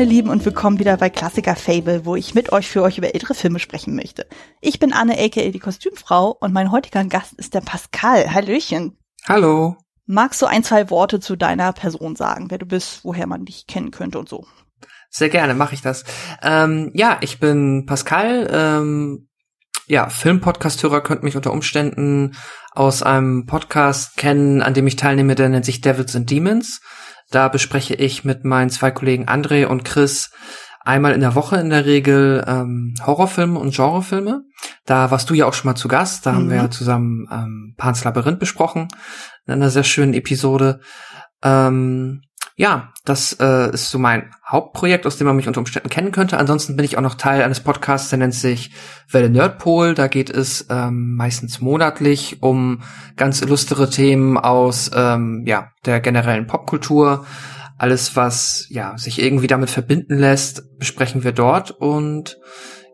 Meine Lieben und willkommen wieder bei Klassiker Fable, wo ich mit euch für euch über ältere Filme sprechen möchte. Ich bin Anne aka die Kostümfrau und mein heutiger Gast ist der Pascal. Hallöchen. Hallo. Magst du ein, zwei Worte zu deiner Person sagen, wer du bist, woher man dich kennen könnte und so? Sehr gerne, mache ich das. Ähm, ja, ich bin Pascal. Ähm, ja, Filmpodcast-Hörer könnt mich unter Umständen aus einem Podcast kennen, an dem ich teilnehme, der nennt sich Devils and Demons. Da bespreche ich mit meinen zwei Kollegen André und Chris einmal in der Woche in der Regel ähm, Horrorfilme und Genrefilme. Da warst du ja auch schon mal zu Gast. Da mhm. haben wir ja zusammen ähm, Pans Labyrinth besprochen in einer sehr schönen Episode. Ähm, ja, das äh, ist so mein Hauptprojekt, aus dem man mich unter Umständen kennen könnte. Ansonsten bin ich auch noch Teil eines Podcasts, der nennt sich Welle Nerdpol. Da geht es ähm, meistens monatlich um ganz illustre Themen aus ähm, ja der generellen Popkultur. Alles, was ja sich irgendwie damit verbinden lässt, besprechen wir dort und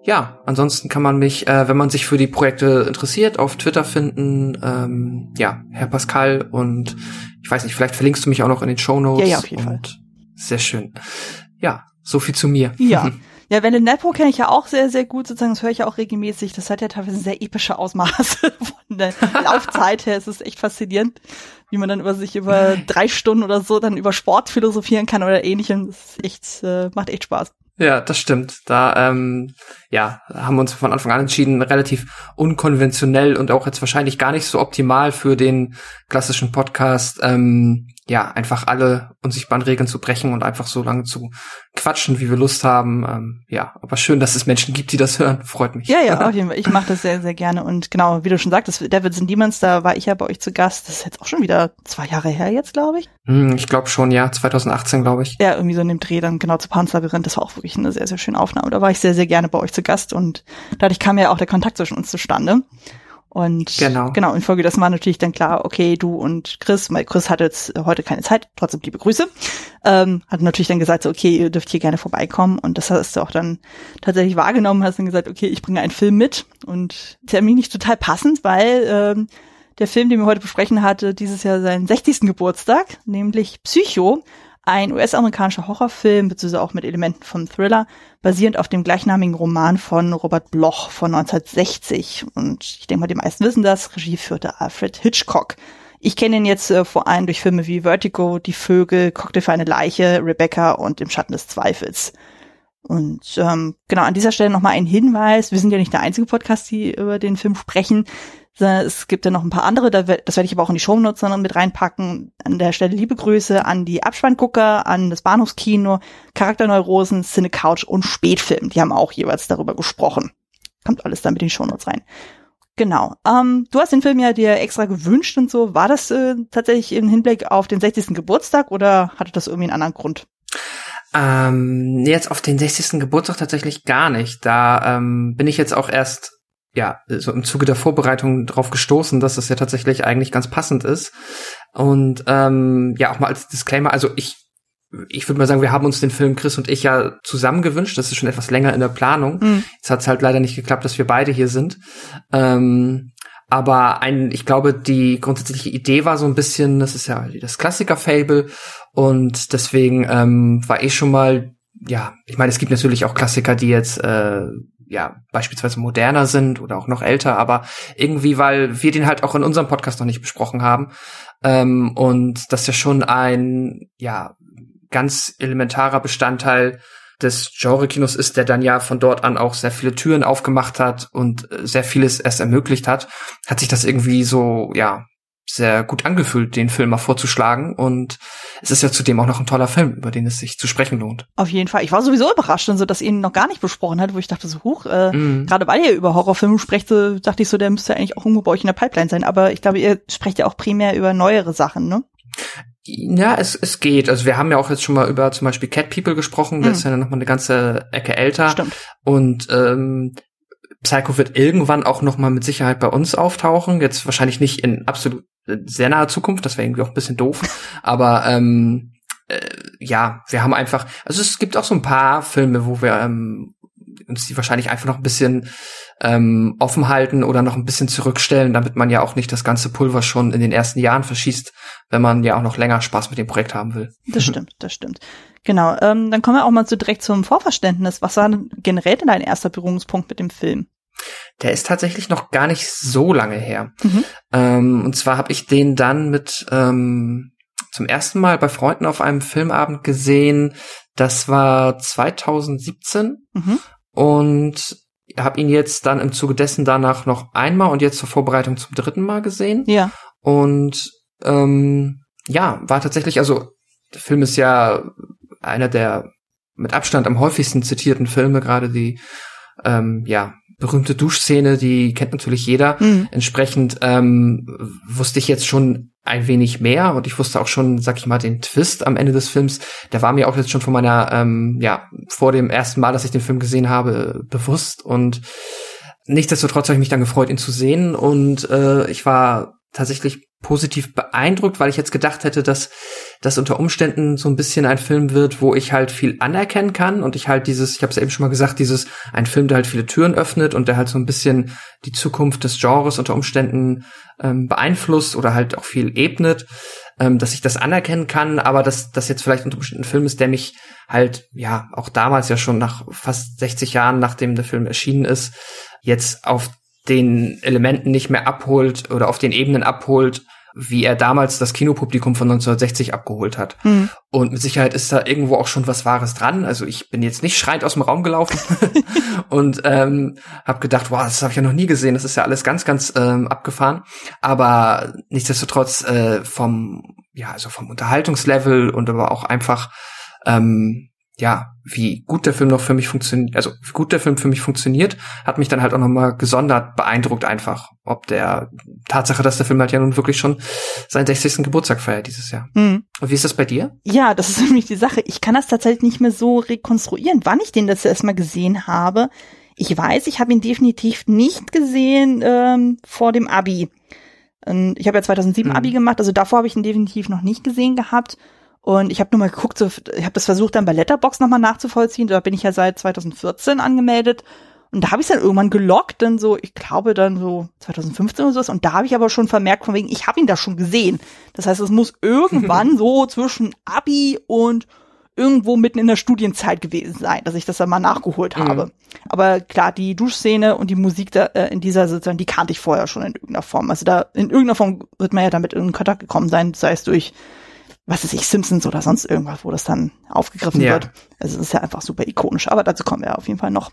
ja, ansonsten kann man mich, äh, wenn man sich für die Projekte interessiert, auf Twitter finden. Ähm, ja, Herr Pascal und ich weiß nicht, vielleicht verlinkst du mich auch noch in den Show Notes. Ja, ja, auf jeden Fall. Sehr schön. Ja, so viel zu mir. Ja. Ja, Welle Nepo kenne ich ja auch sehr, sehr gut, sozusagen, das höre ich ja auch regelmäßig. Das hat ja teilweise sehr epische Ausmaße von der Laufzeit her. Es ist echt faszinierend, wie man dann über sich über drei Stunden oder so dann über Sport philosophieren kann oder ähnlichem. Das ist echt, äh, macht echt Spaß. Ja, das stimmt. Da ähm, ja, haben wir uns von Anfang an entschieden, relativ unkonventionell und auch jetzt wahrscheinlich gar nicht so optimal für den klassischen Podcast, ähm, ja, einfach alle unsichtbaren Regeln zu brechen und einfach so lange zu quatschen, wie wir Lust haben. Ähm, ja, aber schön, dass es Menschen gibt, die das hören. Freut mich. Ja, ja, auf jeden Fall. Ich mache das sehr, sehr gerne. Und genau, wie du schon sagtest, Devils and Demons, da war ich ja bei euch zu Gast. Das ist jetzt auch schon wieder zwei Jahre her jetzt, glaube ich. Hm, ich glaube schon, ja, 2018, glaube ich. Ja, irgendwie so in dem Dreh dann genau zu Panzerlabyrinth. Das war auch wirklich eine sehr, sehr schöne Aufnahme. Da war ich sehr, sehr gerne bei euch zu Gast und dadurch kam ja auch der Kontakt zwischen uns zustande. Und genau. genau, in Folge das war natürlich dann klar, okay, du und Chris, weil Chris hatte jetzt heute keine Zeit, trotzdem liebe Grüße, ähm, hat natürlich dann gesagt, so, okay, ihr dürft hier gerne vorbeikommen und das hast du auch dann tatsächlich wahrgenommen, hast dann gesagt, okay, ich bringe einen Film mit und Termin nicht total passend, weil ähm, der Film, den wir heute besprechen, hatte dieses Jahr seinen 60. Geburtstag, nämlich Psycho ein US-amerikanischer Horrorfilm, beziehungsweise auch mit Elementen vom Thriller, basierend auf dem gleichnamigen Roman von Robert Bloch von 1960. Und ich denke mal, die meisten wissen das. Regie führte Alfred Hitchcock. Ich kenne ihn jetzt äh, vor allem durch Filme wie Vertigo, Die Vögel, Cocktail für eine Leiche, Rebecca und Im Schatten des Zweifels. Und ähm, genau, an dieser Stelle nochmal ein Hinweis. Wir sind ja nicht der einzige Podcast, die über den Film sprechen. Es gibt ja noch ein paar andere, das werde ich aber auch in die Shownotes dann mit reinpacken. An der Stelle liebe Grüße an die Abspanngucker, an das Bahnhofskino, Charakterneurosen, Cine Couch und Spätfilm. Die haben auch jeweils darüber gesprochen. Kommt alles dann mit den Shownotes rein. Genau. Ähm, du hast den Film ja dir extra gewünscht und so. War das äh, tatsächlich im Hinblick auf den 60. Geburtstag oder hatte das irgendwie einen anderen Grund? Ähm, jetzt auf den 60. Geburtstag tatsächlich gar nicht. Da ähm, bin ich jetzt auch erst ja, so im Zuge der Vorbereitung drauf gestoßen, dass das ja tatsächlich eigentlich ganz passend ist. Und ähm, ja, auch mal als Disclaimer, also ich ich würde mal sagen, wir haben uns den Film Chris und ich ja zusammen gewünscht. Das ist schon etwas länger in der Planung. Mhm. Jetzt hat es halt leider nicht geklappt, dass wir beide hier sind. Ähm, aber ein, ich glaube, die grundsätzliche Idee war so ein bisschen, das ist ja das Klassiker-Fable und deswegen ähm, war ich schon mal, ja, ich meine, es gibt natürlich auch Klassiker, die jetzt äh, ja, beispielsweise moderner sind oder auch noch älter, aber irgendwie, weil wir den halt auch in unserem Podcast noch nicht besprochen haben. Ähm, und das ja schon ein, ja, ganz elementarer Bestandteil des Genre-Kinos ist, der dann ja von dort an auch sehr viele Türen aufgemacht hat und äh, sehr vieles erst ermöglicht hat, hat sich das irgendwie so, ja, sehr gut angefühlt, den Film mal vorzuschlagen. Und es ist ja zudem auch noch ein toller Film, über den es sich zu sprechen lohnt. Auf jeden Fall. Ich war sowieso überrascht, und so, dass ihr ihn noch gar nicht besprochen hat, wo ich dachte so, huch, äh, mm. gerade weil ihr über Horrorfilme sprecht, so, dachte ich so, der müsste eigentlich auch irgendwo bei euch in der Pipeline sein. Aber ich glaube, ihr sprecht ja auch primär über neuere Sachen, ne? Ja, es, es geht. Also wir haben ja auch jetzt schon mal über zum Beispiel Cat People gesprochen, der mm. ist ja noch mal eine ganze Ecke älter. Stimmt. Und ähm, Psycho wird irgendwann auch noch mal mit Sicherheit bei uns auftauchen. Jetzt wahrscheinlich nicht in absolut sehr naher Zukunft, das wäre irgendwie auch ein bisschen doof. Aber ähm, äh, ja, wir haben einfach, also es gibt auch so ein paar Filme, wo wir ähm, uns die wahrscheinlich einfach noch ein bisschen ähm, offen halten oder noch ein bisschen zurückstellen, damit man ja auch nicht das ganze Pulver schon in den ersten Jahren verschießt, wenn man ja auch noch länger Spaß mit dem Projekt haben will. Das stimmt, das stimmt. Genau, ähm, dann kommen wir auch mal so direkt zum Vorverständnis. Was war denn generell denn dein erster Berührungspunkt mit dem Film? Der ist tatsächlich noch gar nicht so lange her. Mhm. Ähm, und zwar habe ich den dann mit ähm, zum ersten Mal bei Freunden auf einem Filmabend gesehen. Das war 2017 mhm. Und habe ihn jetzt dann im Zuge dessen danach noch einmal und jetzt zur Vorbereitung zum dritten Mal gesehen. Ja. Und ähm, ja, war tatsächlich, also der Film ist ja einer der mit Abstand am häufigsten zitierten Filme, gerade die ähm, ja berühmte Duschszene, die kennt natürlich jeder. Mhm. Entsprechend ähm, wusste ich jetzt schon ein wenig mehr. Und ich wusste auch schon, sag ich mal, den Twist am Ende des Films. Der war mir auch jetzt schon von meiner, ähm, ja, vor dem ersten Mal, dass ich den Film gesehen habe, bewusst. Und nichtsdestotrotz habe ich mich dann gefreut, ihn zu sehen. Und äh, ich war tatsächlich positiv beeindruckt, weil ich jetzt gedacht hätte, dass das unter Umständen so ein bisschen ein Film wird, wo ich halt viel anerkennen kann und ich halt dieses, ich habe es eben schon mal gesagt, dieses ein Film, der halt viele Türen öffnet und der halt so ein bisschen die Zukunft des Genres unter Umständen ähm, beeinflusst oder halt auch viel ebnet, ähm, dass ich das anerkennen kann, aber dass das jetzt vielleicht unter Umständen ein Film ist, der mich halt ja auch damals ja schon nach fast 60 Jahren, nachdem der Film erschienen ist, jetzt auf den Elementen nicht mehr abholt oder auf den Ebenen abholt, wie er damals das Kinopublikum von 1960 abgeholt hat. Mhm. Und mit Sicherheit ist da irgendwo auch schon was Wahres dran. Also ich bin jetzt nicht schreiend aus dem Raum gelaufen und ähm, habe gedacht, wow, das habe ich ja noch nie gesehen. Das ist ja alles ganz, ganz ähm, abgefahren. Aber nichtsdestotrotz äh, vom ja also vom Unterhaltungslevel und aber auch einfach ähm, ja, wie gut der Film noch für mich funktioniert, also wie gut der Film für mich funktioniert, hat mich dann halt auch nochmal gesondert beeindruckt einfach, ob der Tatsache, dass der Film halt ja nun wirklich schon seinen 60. Geburtstag feiert dieses Jahr. Mhm. Und wie ist das bei dir? Ja, das ist nämlich die Sache. Ich kann das tatsächlich nicht mehr so rekonstruieren, wann ich den das erstmal gesehen habe. Ich weiß, ich habe ihn definitiv nicht gesehen ähm, vor dem Abi. Ich habe ja 2007 mhm. Abi gemacht, also davor habe ich ihn definitiv noch nicht gesehen gehabt. Und ich habe nur mal geguckt, so, ich habe das versucht dann bei Letterbox nochmal nachzuvollziehen. Da bin ich ja seit 2014 angemeldet. Und da habe ich dann irgendwann gelockt, dann so, ich glaube dann so 2015 oder sowas. Und da habe ich aber schon vermerkt, von wegen, ich habe ihn da schon gesehen. Das heißt, es muss irgendwann so zwischen Abi und irgendwo mitten in der Studienzeit gewesen sein, dass ich das dann mal nachgeholt mhm. habe. Aber klar, die Duschszene und die Musik da, äh, in dieser sozusagen, die kannte ich vorher schon in irgendeiner Form. Also da in irgendeiner Form wird man ja damit in Kontakt gekommen sein, sei es durch was ist ich, Simpsons oder sonst irgendwas, wo das dann aufgegriffen ja. wird. Also es ist ja einfach super ikonisch, aber dazu kommen wir auf jeden Fall noch.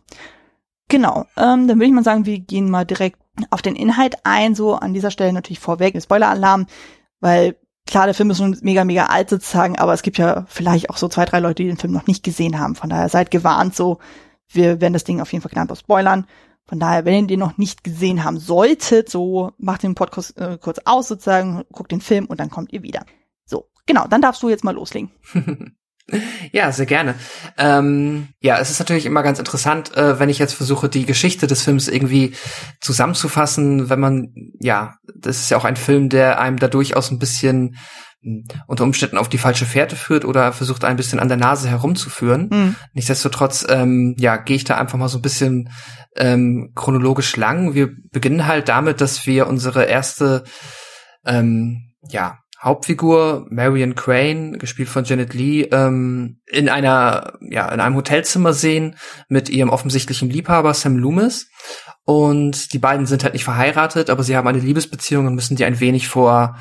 Genau, ähm, dann würde ich mal sagen, wir gehen mal direkt auf den Inhalt ein, so an dieser Stelle natürlich vorweg, Spoiler-Alarm, weil klar, der Film ist schon mega, mega alt sozusagen, aber es gibt ja vielleicht auch so zwei, drei Leute, die den Film noch nicht gesehen haben. Von daher seid gewarnt, so, wir werden das Ding auf jeden Fall knallhart spoilern. Von daher, wenn ihr den noch nicht gesehen haben solltet, so macht den Podcast äh, kurz aus sozusagen, guckt den Film und dann kommt ihr wieder. Genau, dann darfst du jetzt mal loslegen. Ja, sehr gerne. Ähm, ja, es ist natürlich immer ganz interessant, äh, wenn ich jetzt versuche, die Geschichte des Films irgendwie zusammenzufassen, wenn man, ja, das ist ja auch ein Film, der einem da durchaus ein bisschen hm, unter Umständen auf die falsche Fährte führt oder versucht ein bisschen an der Nase herumzuführen. Mhm. Nichtsdestotrotz, ähm, ja, gehe ich da einfach mal so ein bisschen ähm, chronologisch lang. Wir beginnen halt damit, dass wir unsere erste, ähm, ja, Hauptfigur Marion Crane, gespielt von Janet Lee, ähm, in einer, ja, in einem Hotelzimmer sehen mit ihrem offensichtlichen Liebhaber Sam Loomis. Und die beiden sind halt nicht verheiratet, aber sie haben eine Liebesbeziehung und müssen die ein wenig vor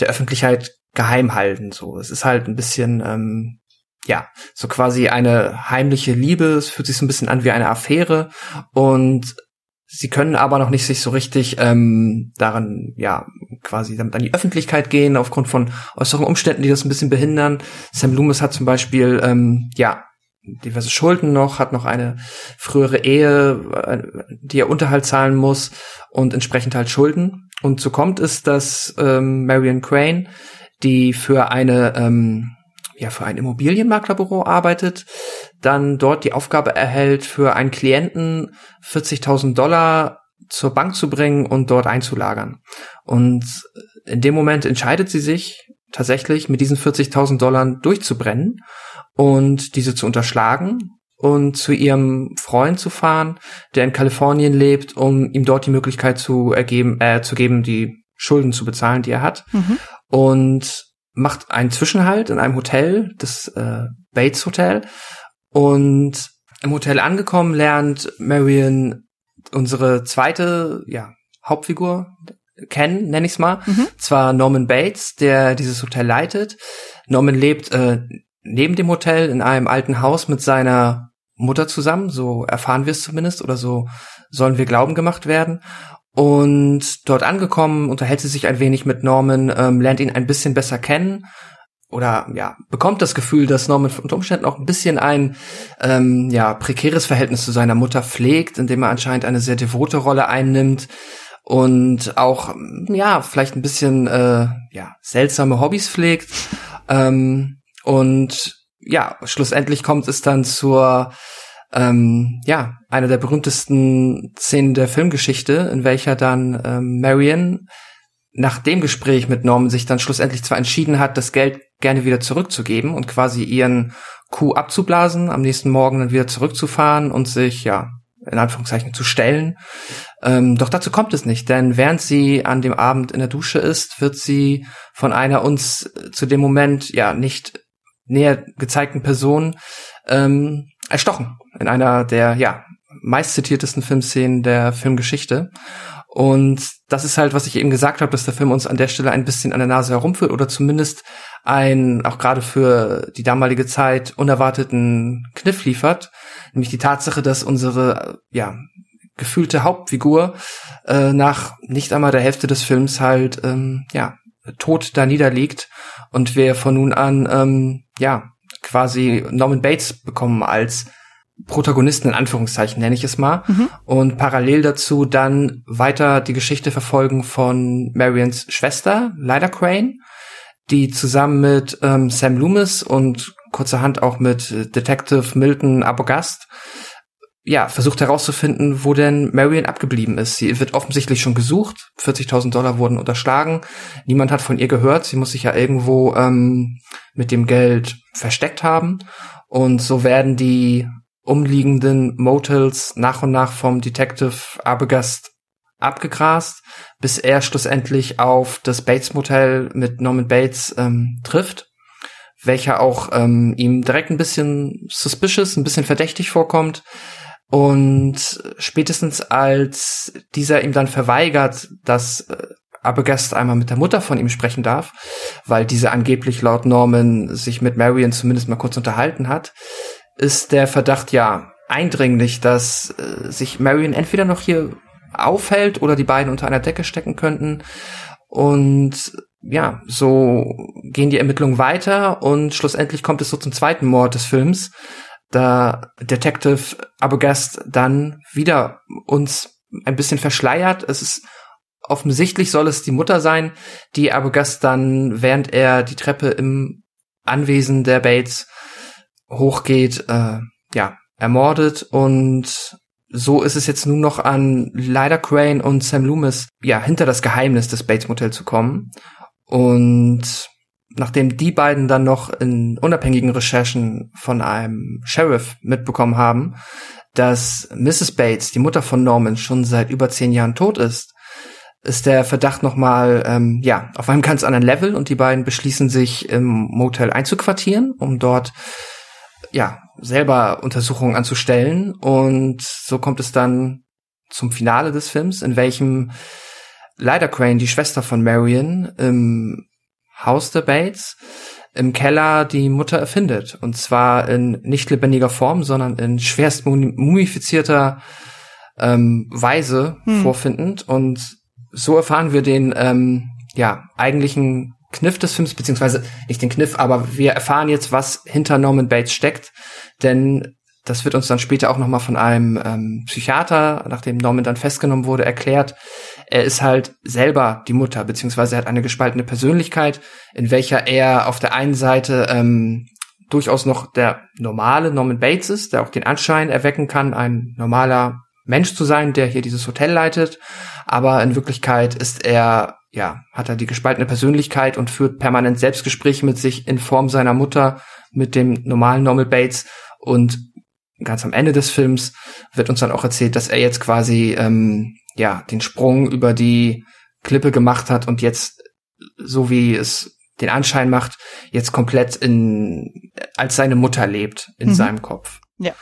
der Öffentlichkeit geheim halten. So, es ist halt ein bisschen, ähm, ja, so quasi eine heimliche Liebe. Es fühlt sich so ein bisschen an wie eine Affäre und Sie können aber noch nicht sich so richtig ähm, daran, ja, quasi damit an die Öffentlichkeit gehen, aufgrund von äußeren Umständen, die das ein bisschen behindern. Sam Loomis hat zum Beispiel, ähm, ja, diverse Schulden noch, hat noch eine frühere Ehe, äh, die er Unterhalt zahlen muss und entsprechend halt Schulden. Und so kommt es, dass ähm, Marion Crane, die für eine ähm, ja für ein Immobilienmaklerbüro arbeitet, dann dort die Aufgabe erhält, für einen Klienten 40.000 Dollar zur Bank zu bringen und dort einzulagern. Und in dem Moment entscheidet sie sich tatsächlich, mit diesen 40.000 Dollar durchzubrennen und diese zu unterschlagen und zu ihrem Freund zu fahren, der in Kalifornien lebt, um ihm dort die Möglichkeit zu ergeben, äh, zu geben, die Schulden zu bezahlen, die er hat. Mhm. Und macht einen Zwischenhalt in einem Hotel, das äh, Bates Hotel. Und im Hotel angekommen lernt Marion unsere zweite, ja, Hauptfigur kennen, nenne ich es mal. Mhm. Zwar Norman Bates, der dieses Hotel leitet. Norman lebt äh, neben dem Hotel in einem alten Haus mit seiner Mutter zusammen, so erfahren wir es zumindest, oder so sollen wir glauben gemacht werden. Und dort angekommen, unterhält sie sich ein wenig mit Norman, ähm, lernt ihn ein bisschen besser kennen oder ja, bekommt das Gefühl, dass Norman unter Umständen auch ein bisschen ein ähm, ja, prekäres Verhältnis zu seiner Mutter pflegt, indem er anscheinend eine sehr devote Rolle einnimmt und auch ja, vielleicht ein bisschen äh, ja, seltsame Hobbys pflegt. Ähm, und ja, schlussendlich kommt es dann zur ähm, ja, einer der berühmtesten Szenen der Filmgeschichte, in welcher dann ähm, Marion nach dem Gespräch mit Norman sich dann schlussendlich zwar entschieden hat, das Geld gerne wieder zurückzugeben und quasi ihren Coup abzublasen, am nächsten Morgen dann wieder zurückzufahren und sich, ja, in Anführungszeichen zu stellen. Ähm, doch dazu kommt es nicht, denn während sie an dem Abend in der Dusche ist, wird sie von einer uns zu dem Moment ja nicht näher gezeigten Person ähm, erstochen in einer der ja meistzitiertesten Filmszenen der Filmgeschichte. Und das ist halt, was ich eben gesagt habe, dass der Film uns an der Stelle ein bisschen an der Nase herumführt oder zumindest ein, auch gerade für die damalige Zeit, unerwarteten Kniff liefert. Nämlich die Tatsache, dass unsere, ja, gefühlte Hauptfigur äh, nach nicht einmal der Hälfte des Films halt, ähm, ja, tot da niederliegt und wir von nun an, ähm, ja, quasi Norman Bates bekommen als Protagonisten in Anführungszeichen nenne ich es mal mhm. und parallel dazu dann weiter die Geschichte verfolgen von Marians Schwester Lyda Crane, die zusammen mit ähm, Sam Loomis und kurzerhand auch mit Detective Milton Abogast ja, versucht herauszufinden, wo denn Marion abgeblieben ist. Sie wird offensichtlich schon gesucht. 40.000 Dollar wurden unterschlagen. Niemand hat von ihr gehört. Sie muss sich ja irgendwo ähm, mit dem Geld versteckt haben. Und so werden die umliegenden Motels nach und nach vom Detective Arbogast abgegrast, bis er schlussendlich auf das Bates Motel mit Norman Bates ähm, trifft, welcher auch ähm, ihm direkt ein bisschen suspicious, ein bisschen verdächtig vorkommt. Und spätestens als dieser ihm dann verweigert, dass äh, Arbogast einmal mit der Mutter von ihm sprechen darf, weil diese angeblich laut Norman sich mit Marion zumindest mal kurz unterhalten hat, ist der Verdacht ja eindringlich, dass äh, sich Marion entweder noch hier aufhält oder die beiden unter einer Decke stecken könnten. Und ja, so gehen die Ermittlungen weiter und schlussendlich kommt es so zum zweiten Mord des Films, da Detective Abogast dann wieder uns ein bisschen verschleiert. Es ist offensichtlich soll es die Mutter sein, die Abogast dann, während er die Treppe im Anwesen der Bates hochgeht, äh, ja, ermordet und so ist es jetzt nun noch an Lyda Crane und Sam Loomis, ja, hinter das Geheimnis des Bates Motel zu kommen. Und nachdem die beiden dann noch in unabhängigen Recherchen von einem Sheriff mitbekommen haben, dass Mrs. Bates, die Mutter von Norman, schon seit über zehn Jahren tot ist, ist der Verdacht nochmal, ähm, ja, auf einem ganz anderen Level und die beiden beschließen sich im Motel einzuquartieren, um dort ja, selber Untersuchungen anzustellen. Und so kommt es dann zum Finale des Films, in welchem Lyda Crane, die Schwester von Marion, im Haus der Bates, im Keller die Mutter erfindet. Und zwar in nicht lebendiger Form, sondern in schwerst mumifizierter ähm, Weise hm. vorfindend. Und so erfahren wir den ähm, ja eigentlichen Kniff des Films, beziehungsweise nicht den Kniff, aber wir erfahren jetzt, was hinter Norman Bates steckt, denn das wird uns dann später auch nochmal von einem ähm, Psychiater, nachdem Norman dann festgenommen wurde, erklärt. Er ist halt selber die Mutter, beziehungsweise er hat eine gespaltene Persönlichkeit, in welcher er auf der einen Seite ähm, durchaus noch der normale Norman Bates ist, der auch den Anschein erwecken kann, ein normaler Mensch zu sein, der hier dieses Hotel leitet. Aber in Wirklichkeit ist er ja, hat er die gespaltene Persönlichkeit und führt permanent Selbstgespräche mit sich in Form seiner Mutter, mit dem normalen Normal Bates und ganz am Ende des Films wird uns dann auch erzählt, dass er jetzt quasi ähm, ja den Sprung über die Klippe gemacht hat und jetzt so wie es den Anschein macht, jetzt komplett in als seine Mutter lebt in mhm. seinem Kopf. Ja.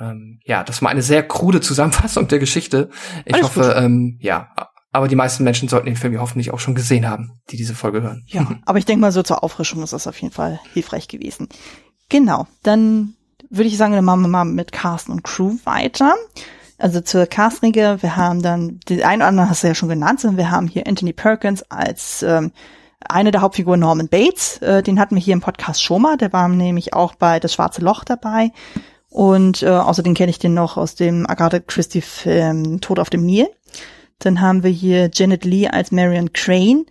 Ähm, ja, das war eine sehr krude Zusammenfassung der Geschichte. Ich Alles hoffe, ähm, ja, aber die meisten Menschen sollten den Film ja hoffentlich auch schon gesehen haben, die diese Folge hören. Ja, aber ich denke mal, so zur Auffrischung ist das auf jeden Fall hilfreich gewesen. Genau, dann würde ich sagen, dann machen wir mal mit Carsten und Crew weiter. Also zur Castringer, wir haben dann, die einen oder anderen hast du ja schon genannt, wir haben hier Anthony Perkins als ähm, eine der Hauptfiguren Norman Bates, äh, den hatten wir hier im Podcast schon mal, der war nämlich auch bei Das Schwarze Loch dabei. Und äh, außerdem kenne ich den noch aus dem Agatha Christie-Film Tod auf dem Nil. Dann haben wir hier Janet Lee als Marion Crane,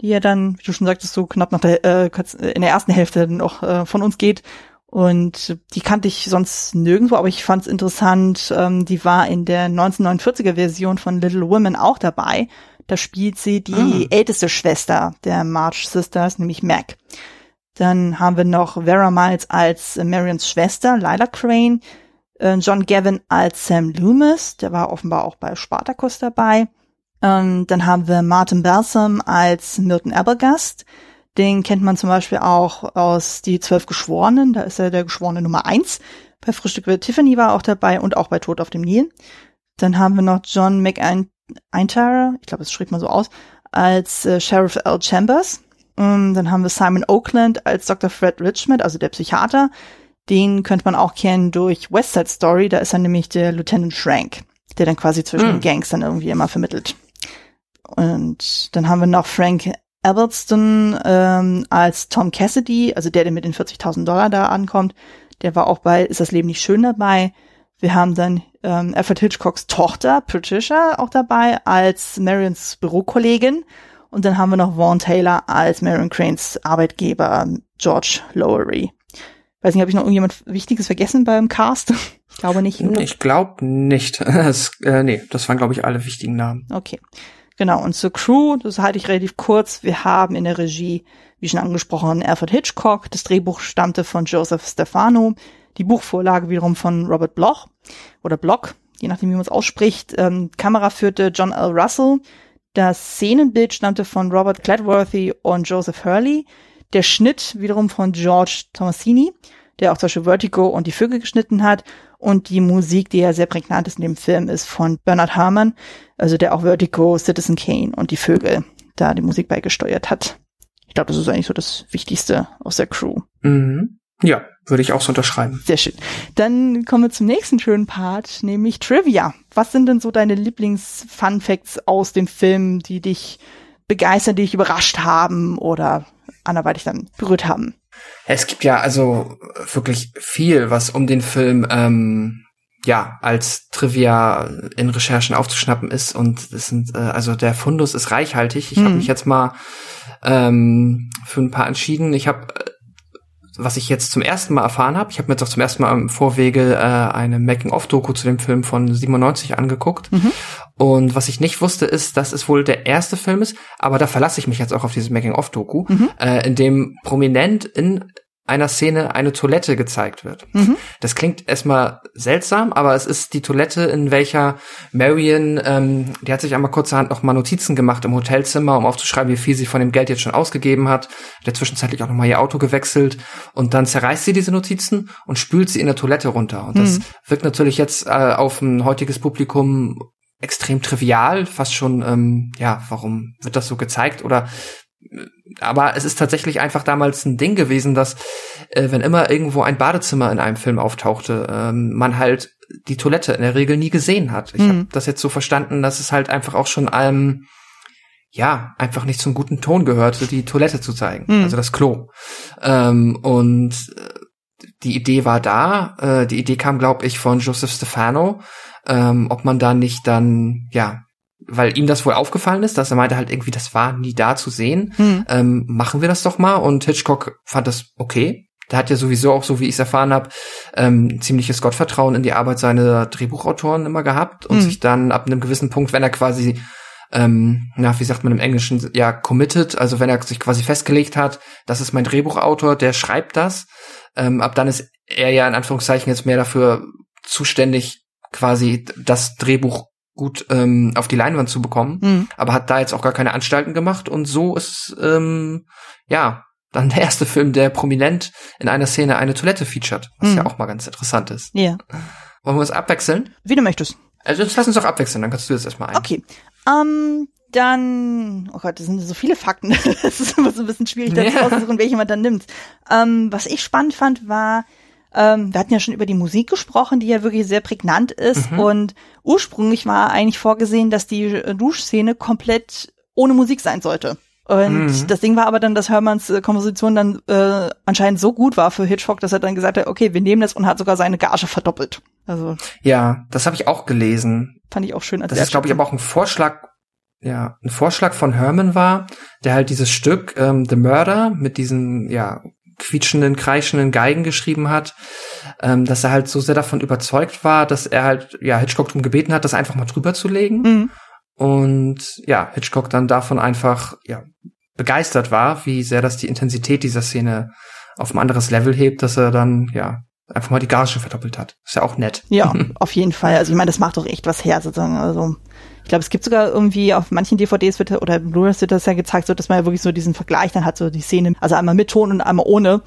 die ja dann, wie du schon sagtest, so knapp nach der, äh, in der ersten Hälfte noch äh, von uns geht. Und die kannte ich sonst nirgendwo, aber ich fand es interessant. Ähm, die war in der 1949er Version von Little Women auch dabei. Da spielt sie die ah. älteste Schwester der March Sisters, nämlich Mac. Dann haben wir noch Vera Miles als äh, Marions Schwester, Lila Crane. Äh, John Gavin als Sam Loomis, der war offenbar auch bei Spartacus dabei. Ähm, dann haben wir Martin Balsam als Milton Abergast. Den kennt man zum Beispiel auch aus Die Zwölf Geschworenen, da ist er der Geschworene Nummer eins. Bei Frühstück mit Tiffany war er auch dabei und auch bei Tod auf dem Nil. Dann haben wir noch John McIntyre, ich glaube, das schreibt man so aus, als äh, Sheriff L. Chambers. Um, ähm, dann haben wir Simon Oakland als Dr. Fred Richmond, also der Psychiater. Den könnte man auch kennen durch West Side Story, da ist er nämlich der Lieutenant Shrank, der dann quasi zwischen mhm. den Gangs dann irgendwie immer vermittelt. Und dann haben wir noch Frank Albertston ähm, als Tom Cassidy, also der, der mit den 40.000 Dollar da ankommt. Der war auch bei Ist das Leben nicht schön dabei. Wir haben dann ähm, Alfred Hitchcocks Tochter, Patricia, auch dabei als Marions Bürokollegin. Und dann haben wir noch Vaughn Taylor als Marion Cranes Arbeitgeber, George Lowery. Weiß nicht, habe ich noch irgendjemand Wichtiges vergessen beim Cast? Ich glaube nicht. Ich glaube nicht. Das, äh, nee, das waren, glaube ich, alle wichtigen Namen. Okay. Genau, und zur Crew, das halte ich relativ kurz. Wir haben in der Regie, wie schon angesprochen, Alfred Hitchcock. Das Drehbuch stammte von Joseph Stefano. Die Buchvorlage wiederum von Robert Bloch oder Block, je nachdem, wie man es ausspricht. Ähm, Kamera führte John L. Russell. Das Szenenbild stammte von Robert Gladworthy und Joseph Hurley. Der Schnitt wiederum von George Tomasini, der auch zum Beispiel Vertigo und die Vögel geschnitten hat. Und die Musik, die ja sehr prägnant ist in dem Film, ist von Bernard Herrmann, also der auch Vertigo, Citizen Kane und die Vögel da die Musik beigesteuert hat. Ich glaube, das ist eigentlich so das Wichtigste aus der Crew. Mhm. Ja, würde ich auch so unterschreiben. Sehr schön. Dann kommen wir zum nächsten schönen Part, nämlich Trivia. Was sind denn so deine Lieblings-Fun-Facts aus den Filmen, die dich begeistern, die dich überrascht haben oder anderweitig dann berührt haben? Es gibt ja also wirklich viel, was um den Film ähm, ja als Trivia in Recherchen aufzuschnappen ist und es sind äh, also der Fundus ist reichhaltig. Ich hm. habe mich jetzt mal ähm, für ein paar entschieden. Ich habe was ich jetzt zum ersten Mal erfahren habe, ich habe mir jetzt auch zum ersten Mal im Vorwege äh, eine Making-of-Doku zu dem Film von 97 angeguckt. Mhm. Und was ich nicht wusste, ist, dass es wohl der erste Film ist, aber da verlasse ich mich jetzt auch auf dieses Making-of-Doku, mhm. äh, in dem prominent in einer Szene eine Toilette gezeigt wird. Mhm. Das klingt erstmal seltsam, aber es ist die Toilette, in welcher Marion, ähm, die hat sich einmal kurzerhand noch mal Notizen gemacht im Hotelzimmer, um aufzuschreiben, wie viel sie von dem Geld jetzt schon ausgegeben hat. Hat der zwischenzeitlich auch noch mal ihr Auto gewechselt und dann zerreißt sie diese Notizen und spült sie in der Toilette runter. Und das mhm. wirkt natürlich jetzt äh, auf ein heutiges Publikum extrem trivial, fast schon, ähm, ja, warum wird das so gezeigt? Oder aber es ist tatsächlich einfach damals ein Ding gewesen, dass äh, wenn immer irgendwo ein Badezimmer in einem Film auftauchte, ähm, man halt die Toilette in der Regel nie gesehen hat. Ich mhm. habe das jetzt so verstanden, dass es halt einfach auch schon einem ja einfach nicht zum guten Ton gehörte, die Toilette zu zeigen, mhm. also das Klo. Ähm, und äh, die Idee war da. Äh, die Idee kam, glaube ich, von Joseph Stefano. Ähm, ob man da nicht dann ja weil ihm das wohl aufgefallen ist, dass er meinte halt irgendwie, das war nie da zu sehen. Hm. Ähm, machen wir das doch mal. Und Hitchcock fand das okay. Der hat ja sowieso auch, so wie ich es erfahren habe, ähm, ziemliches Gottvertrauen in die Arbeit seiner Drehbuchautoren immer gehabt und hm. sich dann ab einem gewissen Punkt, wenn er quasi ähm, na, wie sagt man im Englischen, ja, committed, also wenn er sich quasi festgelegt hat, das ist mein Drehbuchautor, der schreibt das, ähm, ab dann ist er ja in Anführungszeichen jetzt mehr dafür zuständig, quasi das Drehbuch gut ähm, auf die Leinwand zu bekommen, mhm. aber hat da jetzt auch gar keine Anstalten gemacht und so ist ähm, ja dann der erste Film, der prominent in einer Szene eine Toilette featured, was mhm. ja auch mal ganz interessant ist. Ja. Wollen wir uns abwechseln? Wie du möchtest. Also jetzt lass uns doch abwechseln, dann kannst du jetzt erstmal ein. Okay. Ähm, dann, oh Gott, das sind so viele Fakten. Es ist immer so ein bisschen schwierig, da ja. auszusuchen, welche man dann nimmt. Ähm, was ich spannend fand, war, ähm, wir hatten ja schon über die Musik gesprochen, die ja wirklich sehr prägnant ist. Mhm. Und ursprünglich war eigentlich vorgesehen, dass die Duschszene komplett ohne Musik sein sollte. Und mhm. das Ding war aber dann, dass Hermanns äh, Komposition dann äh, anscheinend so gut war für Hitchcock, dass er dann gesagt hat, okay, wir nehmen das und hat sogar seine Gage verdoppelt. Also ja, das habe ich auch gelesen. Fand ich auch schön. Als das ist, glaube ich, aber auch ein Vorschlag, ja, ein Vorschlag von Herman war, der halt dieses Stück ähm, The Murder mit diesen ja quietschenden, kreischenden Geigen geschrieben hat, ähm, dass er halt so sehr davon überzeugt war, dass er halt ja Hitchcock darum gebeten hat, das einfach mal drüber zu legen. Mhm. Und ja, Hitchcock dann davon einfach ja begeistert war, wie sehr das die Intensität dieser Szene auf ein anderes Level hebt, dass er dann ja einfach mal die Gage verdoppelt hat. Ist ja auch nett. Ja, auf jeden Fall. Also ich meine, das macht doch echt was her, sozusagen. Also ich glaube, es gibt sogar irgendwie auf manchen DVDs wird oder Blu-rays wird das ja gezeigt, so dass man ja wirklich so diesen Vergleich dann hat, so die Szene, also einmal mit Ton und einmal ohne.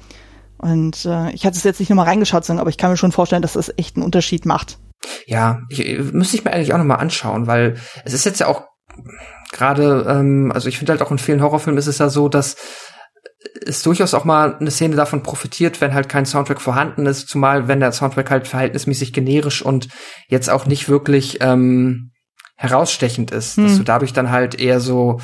Und äh, ich hatte es jetzt nicht nochmal reingeschaut, sondern, aber ich kann mir schon vorstellen, dass das echt einen Unterschied macht. Ja, ich, müsste ich mir eigentlich auch nochmal anschauen, weil es ist jetzt ja auch gerade, ähm, also ich finde halt auch in vielen Horrorfilmen ist es ja so, dass es durchaus auch mal eine Szene davon profitiert, wenn halt kein Soundtrack vorhanden ist, zumal wenn der Soundtrack halt verhältnismäßig generisch und jetzt auch nicht wirklich ähm, herausstechend ist, hm. dass du dadurch dann halt eher so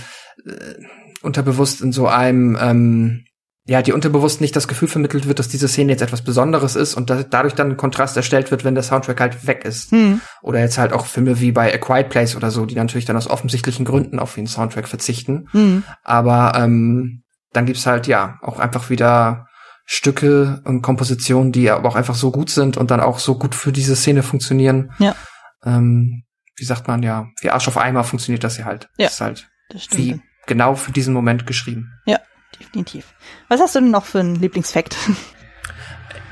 äh, unterbewusst in so einem ähm, ja, die unterbewusst nicht das Gefühl vermittelt wird, dass diese Szene jetzt etwas Besonderes ist und da, dadurch dann ein Kontrast erstellt wird, wenn der Soundtrack halt weg ist. Hm. Oder jetzt halt auch Filme wie bei A Quiet Place oder so, die natürlich dann aus offensichtlichen Gründen auf den Soundtrack verzichten. Hm. Aber ähm, dann gibt's halt ja auch einfach wieder Stücke und Kompositionen, die aber auch einfach so gut sind und dann auch so gut für diese Szene funktionieren. Ja. Ähm, wie sagt man ja, wie Arsch auf Eimer funktioniert das hier halt. Ja. Das ist halt das wie genau für diesen Moment geschrieben. Ja, definitiv. Was hast du denn noch für einen Lieblingsfakt?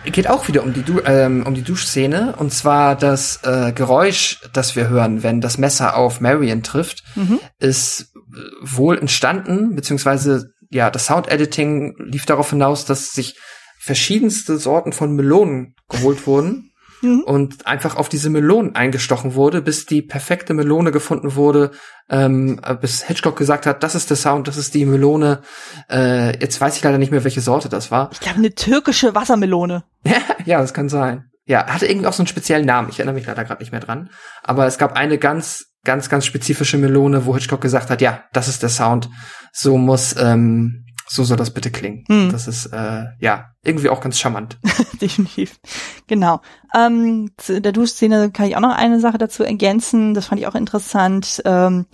Geht auch wieder um die, du ähm, um die Duschszene und zwar das äh, Geräusch, das wir hören, wenn das Messer auf Marion trifft, mhm. ist wohl entstanden, beziehungsweise ja, das Sound-Editing lief darauf hinaus, dass sich verschiedenste Sorten von Melonen geholt wurden mhm. und einfach auf diese Melonen eingestochen wurde, bis die perfekte Melone gefunden wurde, ähm, bis Hitchcock gesagt hat, das ist der Sound, das ist die Melone. Äh, jetzt weiß ich leider nicht mehr, welche Sorte das war. Ich glaube, eine türkische Wassermelone. ja, das kann sein. Ja, hatte irgendwie auch so einen speziellen Namen. Ich erinnere mich leider gerade nicht mehr dran. Aber es gab eine ganz, ganz, ganz spezifische Melone, wo Hitchcock gesagt hat, ja, das ist der Sound. So muss ähm, so soll das bitte klingen. Hm. Das ist äh, ja irgendwie auch ganz charmant. Definitiv. Genau. Ähm, zu der Duschszene kann ich auch noch eine Sache dazu ergänzen. Das fand ich auch interessant. Ähm,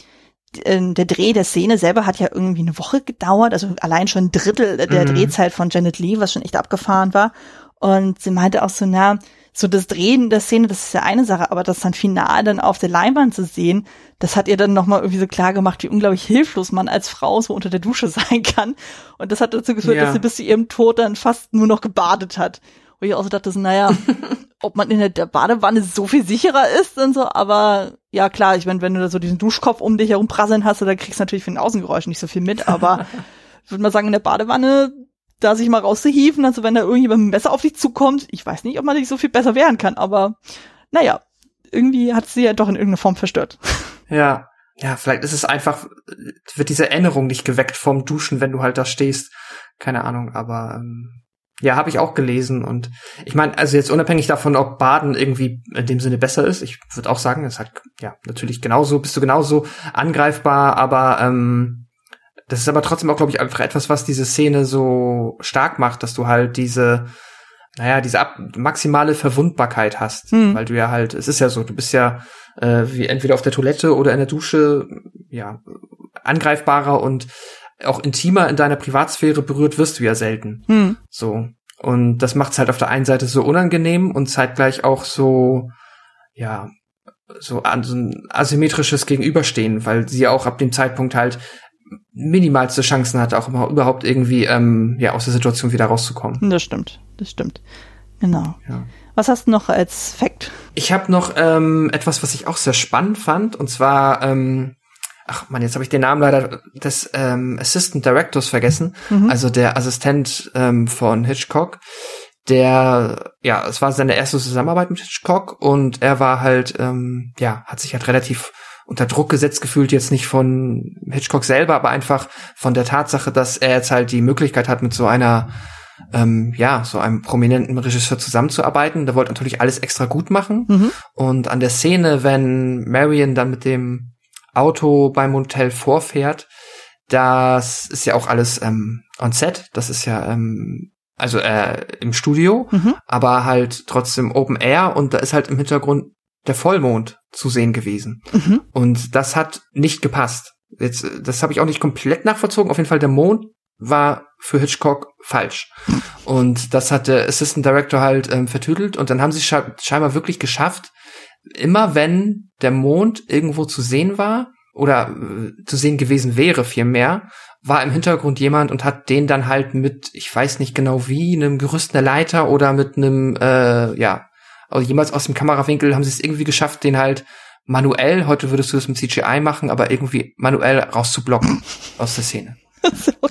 äh, der Dreh der Szene selber hat ja irgendwie eine Woche gedauert, also allein schon ein Drittel der mhm. Drehzeit von Janet Lee, was schon echt abgefahren war. Und sie meinte auch so, na, so das Drehen der Szene, das ist ja eine Sache, aber das dann final dann auf der Leinwand zu sehen, das hat ihr dann nochmal irgendwie so klar gemacht, wie unglaublich hilflos man als Frau so unter der Dusche sein kann. Und das hat dazu geführt, ja. dass sie bis zu ihrem Tod dann fast nur noch gebadet hat. Wo ich auch so dachte, so, naja, ob man in der Badewanne so viel sicherer ist und so, aber ja klar, ich meine, wenn du da so diesen Duschkopf um dich herum prasseln hast, dann kriegst du natürlich von den Außengeräuschen nicht so viel mit, aber ich würde mal sagen, in der Badewanne da sich mal rauszuhieven, also wenn da irgendjemand mit Messer auf dich zukommt, ich weiß nicht, ob man sich so viel besser wehren kann, aber naja, irgendwie hat sie ja doch in irgendeiner Form verstört. Ja, ja, vielleicht ist es einfach, wird diese Erinnerung nicht geweckt vom Duschen, wenn du halt da stehst. Keine Ahnung, aber ähm, ja, habe ich auch gelesen und ich meine, also jetzt unabhängig davon, ob Baden irgendwie in dem Sinne besser ist, ich würde auch sagen, es halt ja natürlich genauso, bist du genauso angreifbar, aber ähm, das ist aber trotzdem auch, glaube ich, einfach etwas, was diese Szene so stark macht, dass du halt diese, naja, diese ab maximale Verwundbarkeit hast. Hm. Weil du ja halt, es ist ja so, du bist ja äh, wie entweder auf der Toilette oder in der Dusche, ja, angreifbarer und auch intimer in deiner Privatsphäre berührt wirst du ja selten. Hm. So. Und das macht es halt auf der einen Seite so unangenehm und zeitgleich auch so, ja, so, an, so ein asymmetrisches Gegenüberstehen, weil sie auch ab dem Zeitpunkt halt minimalste Chancen hat, auch überhaupt irgendwie ähm, ja aus der Situation wieder rauszukommen. Das stimmt, das stimmt. Genau. Ja. Was hast du noch als Fact? Ich habe noch ähm, etwas, was ich auch sehr spannend fand, und zwar, ähm, ach man, jetzt habe ich den Namen leider des ähm, Assistant Directors vergessen, mhm. also der Assistent ähm, von Hitchcock. Der, ja, es war seine erste Zusammenarbeit mit Hitchcock und er war halt, ähm, ja, hat sich halt relativ unter Druck gesetzt gefühlt, jetzt nicht von Hitchcock selber, aber einfach von der Tatsache, dass er jetzt halt die Möglichkeit hat, mit so einer ähm, ja, so einem prominenten Regisseur zusammenzuarbeiten. Der wollte natürlich alles extra gut machen. Mhm. Und an der Szene, wenn Marion dann mit dem Auto beim Hotel vorfährt, das ist ja auch alles ähm, on set. Das ist ja ähm, also äh, im Studio, mhm. aber halt trotzdem Open Air und da ist halt im Hintergrund der Vollmond zu sehen gewesen. Mhm. Und das hat nicht gepasst. Jetzt, das habe ich auch nicht komplett nachvollzogen. Auf jeden Fall der Mond war für Hitchcock falsch. Und das hat der Assistant Director halt ähm, vertüdelt und dann haben sie scheinbar wirklich geschafft, immer wenn der Mond irgendwo zu sehen war oder äh, zu sehen gewesen wäre vielmehr, war im Hintergrund jemand und hat den dann halt mit, ich weiß nicht genau wie, einem Gerüst einer Leiter oder mit einem, äh, ja, also jemals aus dem Kamerawinkel haben sie es irgendwie geschafft, den halt manuell, heute würdest du das mit CGI machen, aber irgendwie manuell rauszublocken aus der Szene.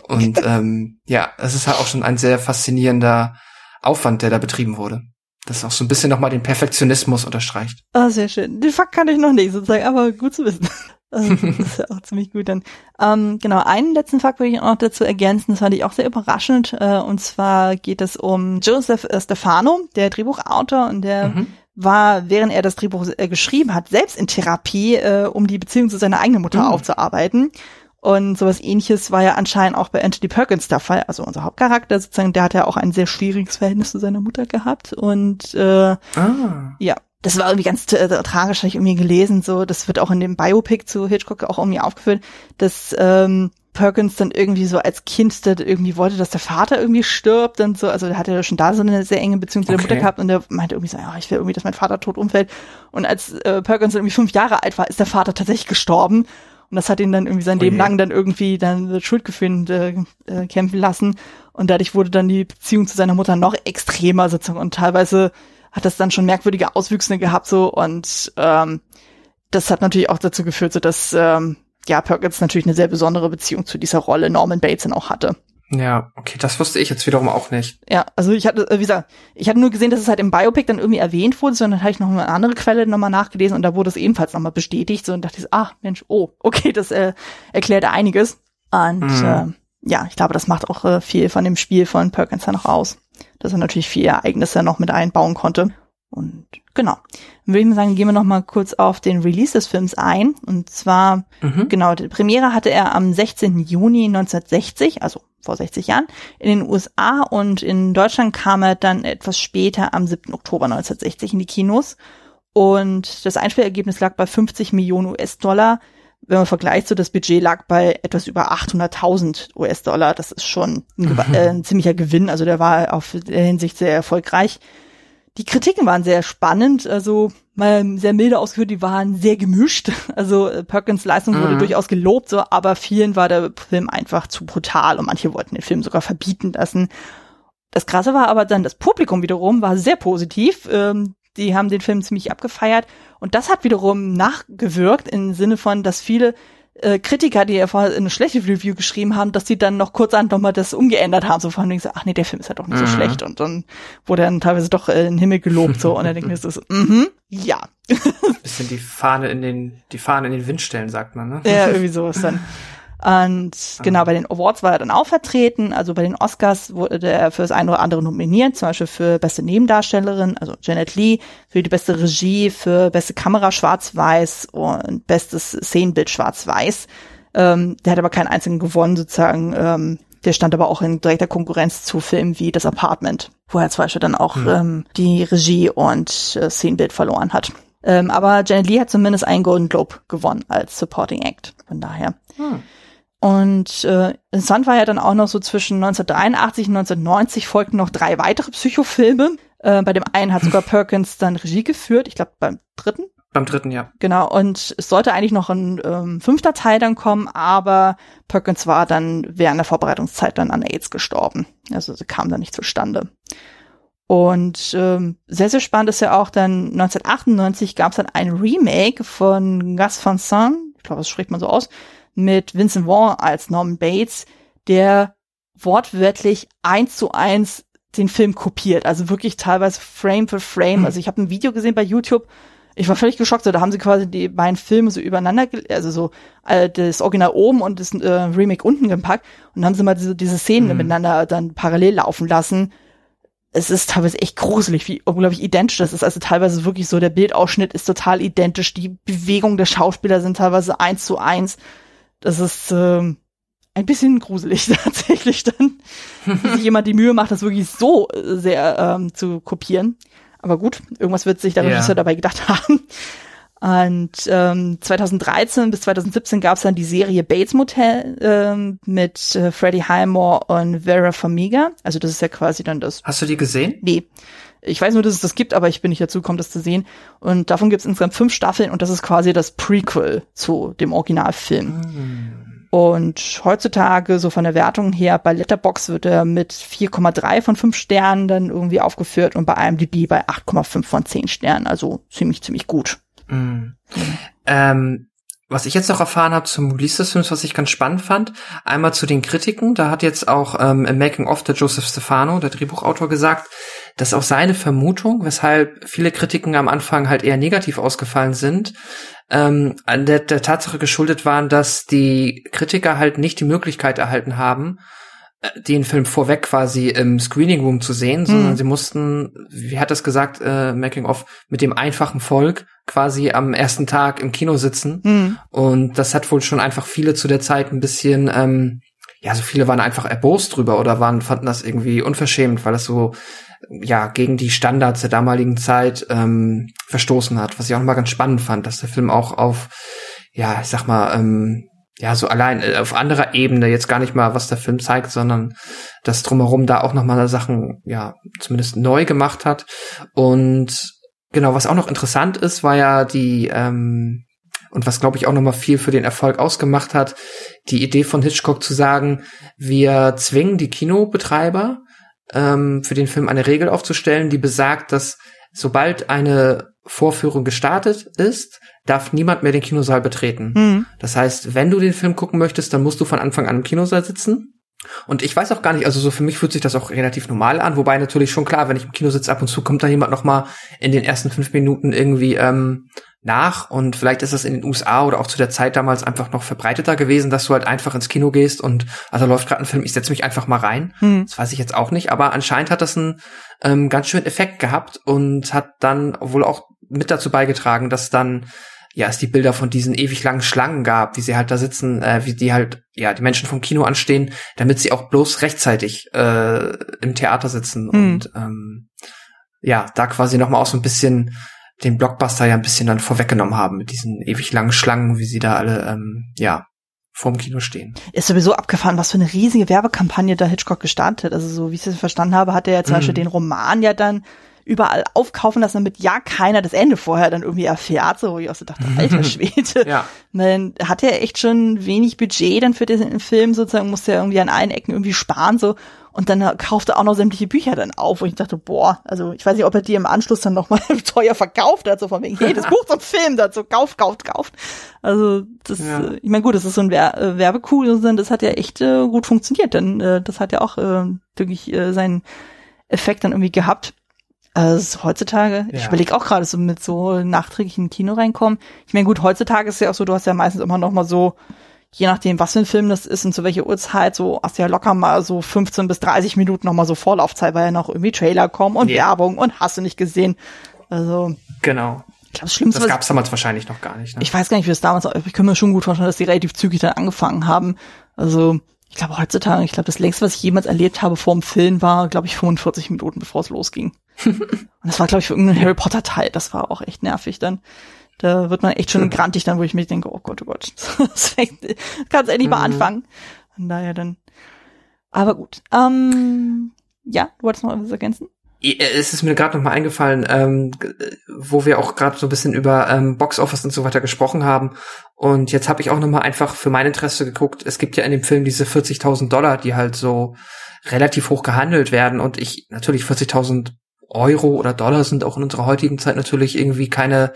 Und ähm, ja, es ist halt auch schon ein sehr faszinierender Aufwand, der da betrieben wurde. Das auch so ein bisschen nochmal den Perfektionismus unterstreicht. Ah, sehr schön. Den Fakt kann ich noch nicht sozusagen, aber gut zu wissen. Also, das ist ja auch ziemlich gut dann. Ähm, genau, einen letzten Fakt würde ich auch noch dazu ergänzen, das fand ich auch sehr überraschend. Äh, und zwar geht es um Joseph Stefano, der Drehbuchautor, und der mhm. war, während er das Drehbuch äh, geschrieben hat, selbst in Therapie, äh, um die Beziehung zu seiner eigenen Mutter mhm. aufzuarbeiten. Und sowas ähnliches war ja anscheinend auch bei Anthony Perkins der Fall. Also unser Hauptcharakter sozusagen, der hat ja auch ein sehr schwieriges Verhältnis zu seiner Mutter gehabt. Und äh, ah. ja, das war irgendwie ganz äh, tragisch, habe ich irgendwie gelesen. So, das wird auch in dem Biopic zu Hitchcock auch irgendwie aufgeführt, dass ähm, Perkins dann irgendwie so als Kind der irgendwie wollte, dass der Vater irgendwie stirbt und so. Also der hatte ja schon da so eine sehr enge Beziehung zu der okay. Mutter gehabt und der meinte irgendwie so, ja, ich will irgendwie, dass mein Vater tot umfällt. Und als äh, Perkins irgendwie fünf Jahre alt war, ist der Vater tatsächlich gestorben. Und das hat ihn dann irgendwie sein oh Leben lang dann irgendwie dann Schuldgefühle äh, äh, kämpfen lassen. Und dadurch wurde dann die Beziehung zu seiner Mutter noch extremer sozusagen. Und teilweise hat das dann schon merkwürdige Auswüchse gehabt so. Und ähm, das hat natürlich auch dazu geführt, so dass ähm, ja Perkins natürlich eine sehr besondere Beziehung zu dieser Rolle Norman Bates dann auch hatte. Ja, okay, das wusste ich jetzt wiederum auch nicht. Ja, also ich hatte, wie gesagt, ich hatte nur gesehen, dass es halt im Biopic dann irgendwie erwähnt wurde, sondern hatte ich noch eine andere Quelle nochmal nachgelesen und da wurde es ebenfalls nochmal bestätigt, so und dachte ich, so, ah, Mensch, oh, okay, das äh, erklärt einiges. Und mhm. äh, ja, ich glaube, das macht auch äh, viel von dem Spiel von Perkins dann noch aus, dass er natürlich viele Ereignisse noch mit einbauen konnte. Und genau. Dann würde ich mal sagen, gehen wir noch mal kurz auf den Release des Films ein. Und zwar, mhm. genau, die Premiere hatte er am 16. Juni 1960, also vor 60 Jahren, in den USA und in Deutschland kam er dann etwas später am 7. Oktober 1960 in die Kinos. Und das Einspielergebnis lag bei 50 Millionen US-Dollar. Wenn man vergleicht, so das Budget lag bei etwas über 800.000 US-Dollar. Das ist schon ein, mhm. äh, ein ziemlicher Gewinn. Also der war auf der Hinsicht sehr erfolgreich. Die Kritiken waren sehr spannend, also mal sehr milde ausgeführt, die waren sehr gemischt. Also äh, Perkins Leistung wurde mhm. durchaus gelobt, so, aber vielen war der Film einfach zu brutal und manche wollten den Film sogar verbieten lassen. Das Krasse war aber dann, das Publikum wiederum war sehr positiv. Ähm, die haben den Film ziemlich abgefeiert und das hat wiederum nachgewirkt im Sinne von, dass viele äh, Kritiker, die ja vorher eine schlechte Review geschrieben haben, dass die dann noch kurz an nochmal das umgeändert haben, so von wegen so, ach nee, der Film ist ja doch nicht mhm. so schlecht und dann wurde dann teilweise doch äh, in den Himmel gelobt so und dann denke ich so, mhm, ja. Bisschen die Fahne in den, die Fahne in den Wind stellen, sagt man, ne? Ja, irgendwie sowas dann. Und genau, bei den Awards war er dann auch vertreten. Also bei den Oscars wurde er für das eine oder andere nominiert, zum Beispiel für beste Nebendarstellerin, also Janet Lee, für die beste Regie, für beste Kamera schwarz-weiß und bestes Szenenbild schwarz-weiß. Ähm, der hat aber keinen einzigen gewonnen, sozusagen. Ähm, der stand aber auch in direkter Konkurrenz zu Filmen wie Das Apartment, wo er zum Beispiel dann auch mhm. ähm, die Regie und äh, Szenenbild verloren hat. Ähm, aber Janet Lee hat zumindest einen Golden Globe gewonnen als Supporting Act. Von daher. Hm. Und äh, interessant war ja dann auch noch so zwischen 1983 und 1990 folgten noch drei weitere Psychofilme. Äh, bei dem einen hat sogar Perkins dann Regie geführt, ich glaube beim dritten. Beim dritten, ja. Genau, und es sollte eigentlich noch ein ähm, fünfter Teil dann kommen, aber Perkins war dann während der Vorbereitungszeit dann an AIDS gestorben. Also sie kam dann nicht zustande. Und ähm, sehr, sehr spannend ist ja auch dann 1998 gab es dann ein Remake von Gus Van Sant, ich glaube, das spricht man so aus, mit Vincent Vaughn als Norman Bates, der wortwörtlich eins zu eins den Film kopiert. Also wirklich teilweise Frame für Frame. Also ich habe ein Video gesehen bei YouTube, ich war völlig geschockt, so, da haben sie quasi die beiden Filme so übereinander, also so äh, das Original oben und das äh, Remake unten gepackt und haben sie mal diese, diese Szenen mhm. miteinander dann parallel laufen lassen. Es ist teilweise echt gruselig, wie unglaublich identisch das ist. Also teilweise wirklich so, der Bildausschnitt ist total identisch, die Bewegungen der Schauspieler sind teilweise eins zu eins. Das ist ähm, ein bisschen gruselig tatsächlich dann, wie sich jemand die Mühe macht, das wirklich so sehr ähm, zu kopieren. Aber gut, irgendwas wird sich der ja. Regisseur dabei gedacht haben. Und ähm, 2013 bis 2017 gab es dann die Serie Bates Motel ähm, mit äh, Freddie Highmore und Vera Farmiga. Also das ist ja quasi dann das. Hast du die gesehen? Nee. Ich weiß nur, dass es das gibt, aber ich bin nicht dazu gekommen, das zu sehen. Und davon gibt es insgesamt fünf Staffeln und das ist quasi das Prequel zu dem Originalfilm. Mm. Und heutzutage, so von der Wertung her, bei Letterbox wird er mit 4,3 von 5 Sternen dann irgendwie aufgeführt und bei IMDb bei 8,5 von 10 Sternen. Also ziemlich, ziemlich gut. Mhm. Ähm, was ich jetzt noch erfahren habe zum Release des Films, was ich ganz spannend fand, einmal zu den Kritiken. Da hat jetzt auch ähm, im Making of der Joseph Stefano, der Drehbuchautor, gesagt, dass auch seine Vermutung, weshalb viele Kritiken am Anfang halt eher negativ ausgefallen sind, ähm, an der, der Tatsache geschuldet waren, dass die Kritiker halt nicht die Möglichkeit erhalten haben, äh, den Film vorweg quasi im Screening Room zu sehen, sondern mhm. sie mussten, wie hat das gesagt, äh, Making of, mit dem einfachen Volk quasi am ersten Tag im Kino sitzen. Mhm. Und das hat wohl schon einfach viele zu der Zeit ein bisschen, ähm, ja, so viele waren einfach erbost drüber oder waren, fanden das irgendwie unverschämt, weil das so ja gegen die Standards der damaligen Zeit ähm, verstoßen hat. Was ich auch mal ganz spannend fand, dass der Film auch auf, ja, ich sag mal, ähm, ja, so allein äh, auf anderer Ebene, jetzt gar nicht mal, was der Film zeigt, sondern das drumherum da auch nochmal Sachen, ja, zumindest neu gemacht hat. Und genau, was auch noch interessant ist, war ja die, ähm, und was glaube ich auch nochmal viel für den Erfolg ausgemacht hat, die Idee von Hitchcock zu sagen, wir zwingen die Kinobetreiber ähm, für den Film eine Regel aufzustellen, die besagt, dass sobald eine Vorführung gestartet ist, darf niemand mehr den Kinosaal betreten. Mhm. Das heißt, wenn du den Film gucken möchtest, dann musst du von Anfang an im Kinosaal sitzen. Und ich weiß auch gar nicht, also so für mich fühlt sich das auch relativ normal an, wobei natürlich schon klar, wenn ich im Kino sitze, ab und zu kommt da jemand noch mal in den ersten fünf Minuten irgendwie ähm, nach und vielleicht ist das in den USA oder auch zu der Zeit damals einfach noch verbreiteter gewesen, dass du halt einfach ins Kino gehst und also läuft gerade ein Film, ich setze mich einfach mal rein. Hm. Das weiß ich jetzt auch nicht, aber anscheinend hat das einen ähm, ganz schönen Effekt gehabt und hat dann wohl auch mit dazu beigetragen, dass dann ja es die Bilder von diesen ewig langen Schlangen gab, wie sie halt da sitzen, äh, wie die halt ja die Menschen vom Kino anstehen, damit sie auch bloß rechtzeitig äh, im Theater sitzen hm. und ähm, ja da quasi noch mal auch so ein bisschen den Blockbuster ja ein bisschen dann vorweggenommen haben mit diesen ewig langen Schlangen, wie sie da alle, ähm, ja, vorm Kino stehen. Ist sowieso abgefahren, was für eine riesige Werbekampagne da Hitchcock gestartet hat. Also so wie ich es verstanden habe, hat er ja zum mm. Beispiel den Roman ja dann überall aufkaufen lassen, damit ja keiner das Ende vorher dann irgendwie erfährt, so wo ich auch so dachte, alter Schwede. ja. Man hat ja echt schon wenig Budget dann für den Film sozusagen, musste ja irgendwie an allen Ecken irgendwie sparen, so und dann kaufte er auch noch sämtliche Bücher dann auf. Und ich dachte, boah, also ich weiß nicht, ob er die im Anschluss dann nochmal teuer verkauft hat, so von wegen, hey, das Buch zum Film dazu, kauft, kauft, kauft. Also das, ja. äh, ich meine, gut, das ist so ein Wer äh, Werbekuh, das hat ja echt äh, gut funktioniert, denn äh, das hat ja auch äh, wirklich äh, seinen Effekt dann irgendwie gehabt. Also heutzutage, ja. ich überlege auch gerade so mit so nachträglichen Kino reinkommen. Ich meine, gut, heutzutage ist es ja auch so, du hast ja meistens immer noch mal so je nachdem, was für ein Film das ist und zu welcher Uhrzeit, so hast du ja locker mal so 15 bis 30 Minuten nochmal so Vorlaufzeit, weil ja noch irgendwie Trailer kommen und yeah. Werbung und hast du nicht gesehen. Also. Genau. Ich glaube, das Schlimmste. Das gab es damals wahrscheinlich noch gar nicht. Ne? Ich weiß gar nicht, wie es damals, ich kann mir schon gut vorstellen, dass die relativ zügig dann angefangen haben. Also, ich glaube heutzutage, ich glaube, das längste, was ich jemals erlebt habe vor dem Film, war, glaube ich, 45 Minuten, bevor es losging. und das war, glaube ich, für irgendeinen Harry Potter Teil. Das war auch echt nervig dann. Da wird man echt schon grantig dann, wo ich mir denke, oh Gott, oh Gott, das kannst endlich mal mhm. anfangen. Von daher dann. Aber gut. Ähm, ja, du wolltest noch etwas ergänzen? Äh, es ist mir gerade noch mal eingefallen, ähm, wo wir auch gerade so ein bisschen über ähm, Box Office und so weiter gesprochen haben. Und jetzt habe ich auch noch mal einfach für mein Interesse geguckt. Es gibt ja in dem Film diese 40.000 Dollar, die halt so relativ hoch gehandelt werden. Und ich natürlich 40.000 Euro oder Dollar sind auch in unserer heutigen Zeit natürlich irgendwie keine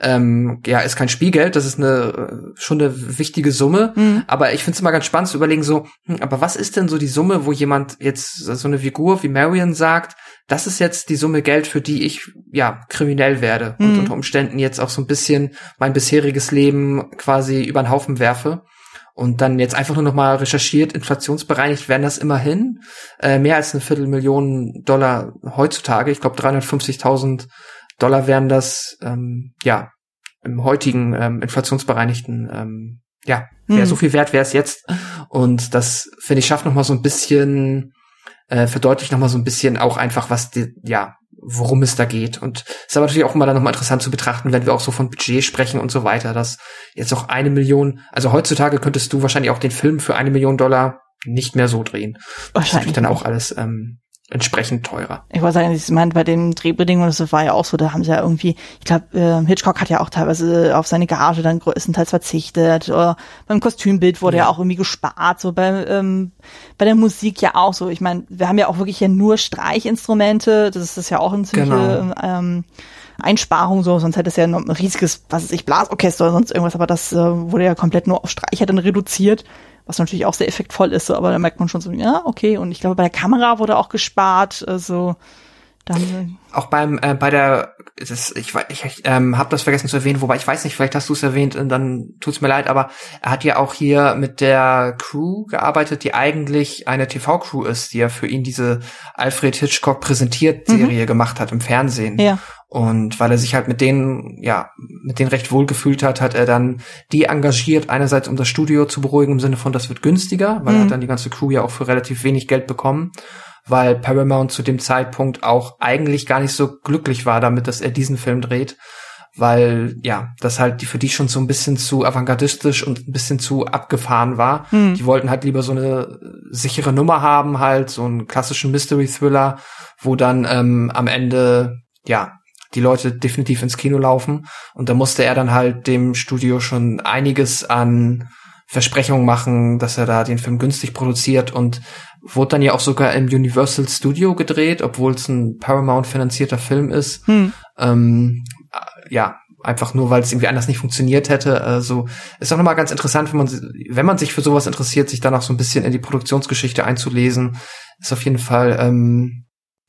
ähm, ja, ist kein Spielgeld, das ist eine schon eine wichtige Summe. Mhm. Aber ich finde es immer ganz spannend zu überlegen, so, hm, aber was ist denn so die Summe, wo jemand jetzt so eine Figur wie Marion sagt, das ist jetzt die Summe Geld, für die ich ja kriminell werde mhm. und unter Umständen jetzt auch so ein bisschen mein bisheriges Leben quasi über den Haufen werfe und dann jetzt einfach nur noch mal recherchiert, inflationsbereinigt werden das immerhin äh, mehr als eine Viertelmillion Dollar heutzutage. Ich glaube 350.000 Dollar wären das ähm, ja im heutigen ähm, inflationsbereinigten ähm, ja wäre hm. so viel wert wäre es jetzt und das finde ich schafft noch mal so ein bisschen äh, verdeutlicht noch mal so ein bisschen auch einfach was die, ja worum es da geht. Und es ist aber natürlich auch immer dann nochmal interessant zu betrachten, wenn wir auch so von Budget sprechen und so weiter, dass jetzt auch eine Million, also heutzutage könntest du wahrscheinlich auch den Film für eine Million Dollar nicht mehr so drehen. Wahrscheinlich. Das ist dann auch alles ähm, entsprechend teurer. Ich wollte sagen, ich meine, bei den Drehbedingungen, das war ja auch so, da haben sie ja irgendwie, ich glaube, äh, Hitchcock hat ja auch teilweise auf seine Gage dann größtenteils verzichtet. Oder beim Kostümbild wurde ja, ja auch irgendwie gespart. So bei, ähm, bei der Musik ja auch so. Ich meine, wir haben ja auch wirklich ja nur Streichinstrumente. Das ist ja auch ein ziemliche genau. ähm, Einsparung so, sonst hätte es ja noch ein riesiges, was weiß ich, Blasorchester oder sonst irgendwas, aber das äh, wurde ja komplett nur auf Streicher dann reduziert was natürlich auch sehr effektvoll ist, so, aber da merkt man schon so, ja, okay. Und ich glaube, bei der Kamera wurde auch gespart, also dann, auch beim äh, bei der das, ich ich, ich ähm, habe das vergessen zu erwähnen, wobei ich weiß nicht, vielleicht hast du es erwähnt und dann tut's mir leid, aber er hat ja auch hier mit der Crew gearbeitet, die eigentlich eine TV-Crew ist, die ja für ihn diese Alfred Hitchcock präsentiert Serie mhm. gemacht hat im Fernsehen. Ja. Und weil er sich halt mit denen, ja, mit denen recht wohl gefühlt hat, hat er dann die engagiert, einerseits um das Studio zu beruhigen, im Sinne von, das wird günstiger, weil mhm. er hat dann die ganze Crew ja auch für relativ wenig Geld bekommen, weil Paramount zu dem Zeitpunkt auch eigentlich gar nicht so glücklich war damit, dass er diesen Film dreht, weil, ja, das halt die für die schon so ein bisschen zu avantgardistisch und ein bisschen zu abgefahren war. Mhm. Die wollten halt lieber so eine sichere Nummer haben, halt, so einen klassischen Mystery-Thriller, wo dann ähm, am Ende, ja, die Leute definitiv ins Kino laufen. Und da musste er dann halt dem Studio schon einiges an Versprechungen machen, dass er da den Film günstig produziert und wurde dann ja auch sogar im Universal Studio gedreht, obwohl es ein Paramount finanzierter Film ist. Hm. Ähm, ja, einfach nur, weil es irgendwie anders nicht funktioniert hätte. Also ist auch nochmal ganz interessant, wenn man, wenn man sich für sowas interessiert, sich dann auch so ein bisschen in die Produktionsgeschichte einzulesen. Ist auf jeden Fall ähm,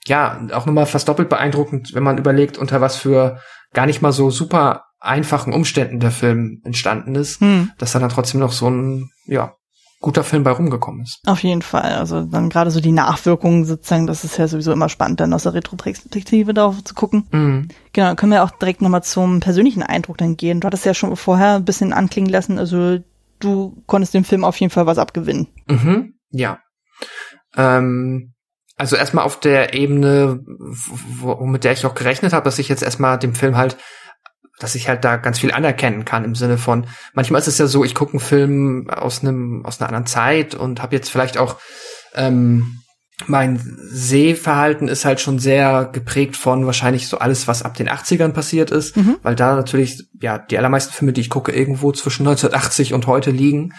ja, auch nochmal fast doppelt beeindruckend, wenn man überlegt, unter was für gar nicht mal so super einfachen Umständen der Film entstanden ist, hm. dass da dann trotzdem noch so ein, ja, guter Film bei rumgekommen ist. Auf jeden Fall. Also dann gerade so die Nachwirkungen sozusagen, das ist ja sowieso immer spannend, dann aus der Retrospektive darauf zu gucken. Mhm. Genau, können wir auch direkt nochmal zum persönlichen Eindruck dann gehen. Du hattest ja schon vorher ein bisschen anklingen lassen, also du konntest dem Film auf jeden Fall was abgewinnen. Mhm, ja. Ähm, also erstmal auf der Ebene, wo, mit der ich auch gerechnet habe, dass ich jetzt erstmal dem Film halt, dass ich halt da ganz viel anerkennen kann im Sinne von, manchmal ist es ja so, ich gucke einen Film aus einem aus einer anderen Zeit und habe jetzt vielleicht auch ähm, mein Sehverhalten ist halt schon sehr geprägt von wahrscheinlich so alles, was ab den 80ern passiert ist, mhm. weil da natürlich, ja, die allermeisten Filme, die ich gucke, irgendwo zwischen 1980 und heute liegen.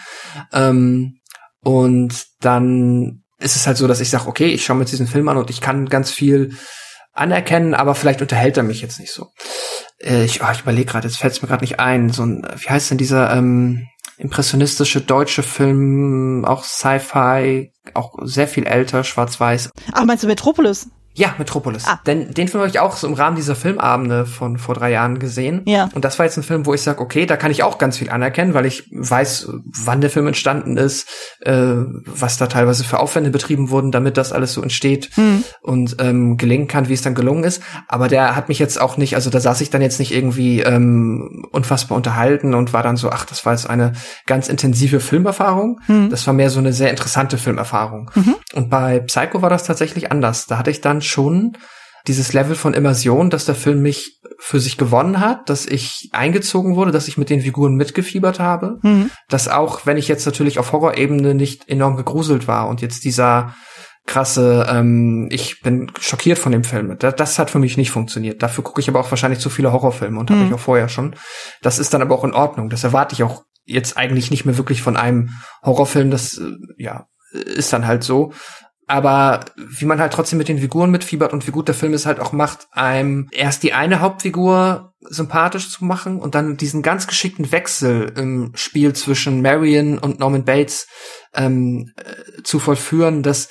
Ähm, und dann ist es halt so, dass ich sage, okay, ich schaue mir jetzt diesen Film an und ich kann ganz viel anerkennen, aber vielleicht unterhält er mich jetzt nicht so. Äh, ich oh, ich überlege gerade, jetzt fällt es mir gerade nicht ein. So ein, wie heißt denn dieser ähm, impressionistische deutsche Film, auch Sci-Fi, auch sehr viel älter, schwarz-weiß. Ach, meinst du Metropolis? Ja, Metropolis. Ah. Denn den Film habe ich auch so im Rahmen dieser Filmabende von vor drei Jahren gesehen. Ja. Und das war jetzt ein Film, wo ich sage, okay, da kann ich auch ganz viel anerkennen, weil ich weiß, wann der Film entstanden ist, äh, was da teilweise für Aufwände betrieben wurden, damit das alles so entsteht hm. und ähm, gelingen kann, wie es dann gelungen ist. Aber der hat mich jetzt auch nicht, also da saß ich dann jetzt nicht irgendwie ähm, unfassbar unterhalten und war dann so, ach, das war jetzt eine ganz intensive Filmerfahrung. Hm. Das war mehr so eine sehr interessante Filmerfahrung. Mhm. Und bei Psycho war das tatsächlich anders. Da hatte ich dann schon dieses Level von Immersion, dass der Film mich für sich gewonnen hat, dass ich eingezogen wurde, dass ich mit den Figuren mitgefiebert habe, mhm. dass auch, wenn ich jetzt natürlich auf Horrorebene nicht enorm gegruselt war und jetzt dieser krasse, ähm, ich bin schockiert von dem Film. Das, das hat für mich nicht funktioniert. Dafür gucke ich aber auch wahrscheinlich zu viele Horrorfilme und mhm. habe ich auch vorher schon. Das ist dann aber auch in Ordnung. Das erwarte ich auch jetzt eigentlich nicht mehr wirklich von einem Horrorfilm. Das äh, ja ist dann halt so. Aber wie man halt trotzdem mit den Figuren mitfiebert und wie gut der Film es halt auch macht, einem erst die eine Hauptfigur sympathisch zu machen und dann diesen ganz geschickten Wechsel im Spiel zwischen Marion und Norman Bates ähm, äh, zu vollführen, dass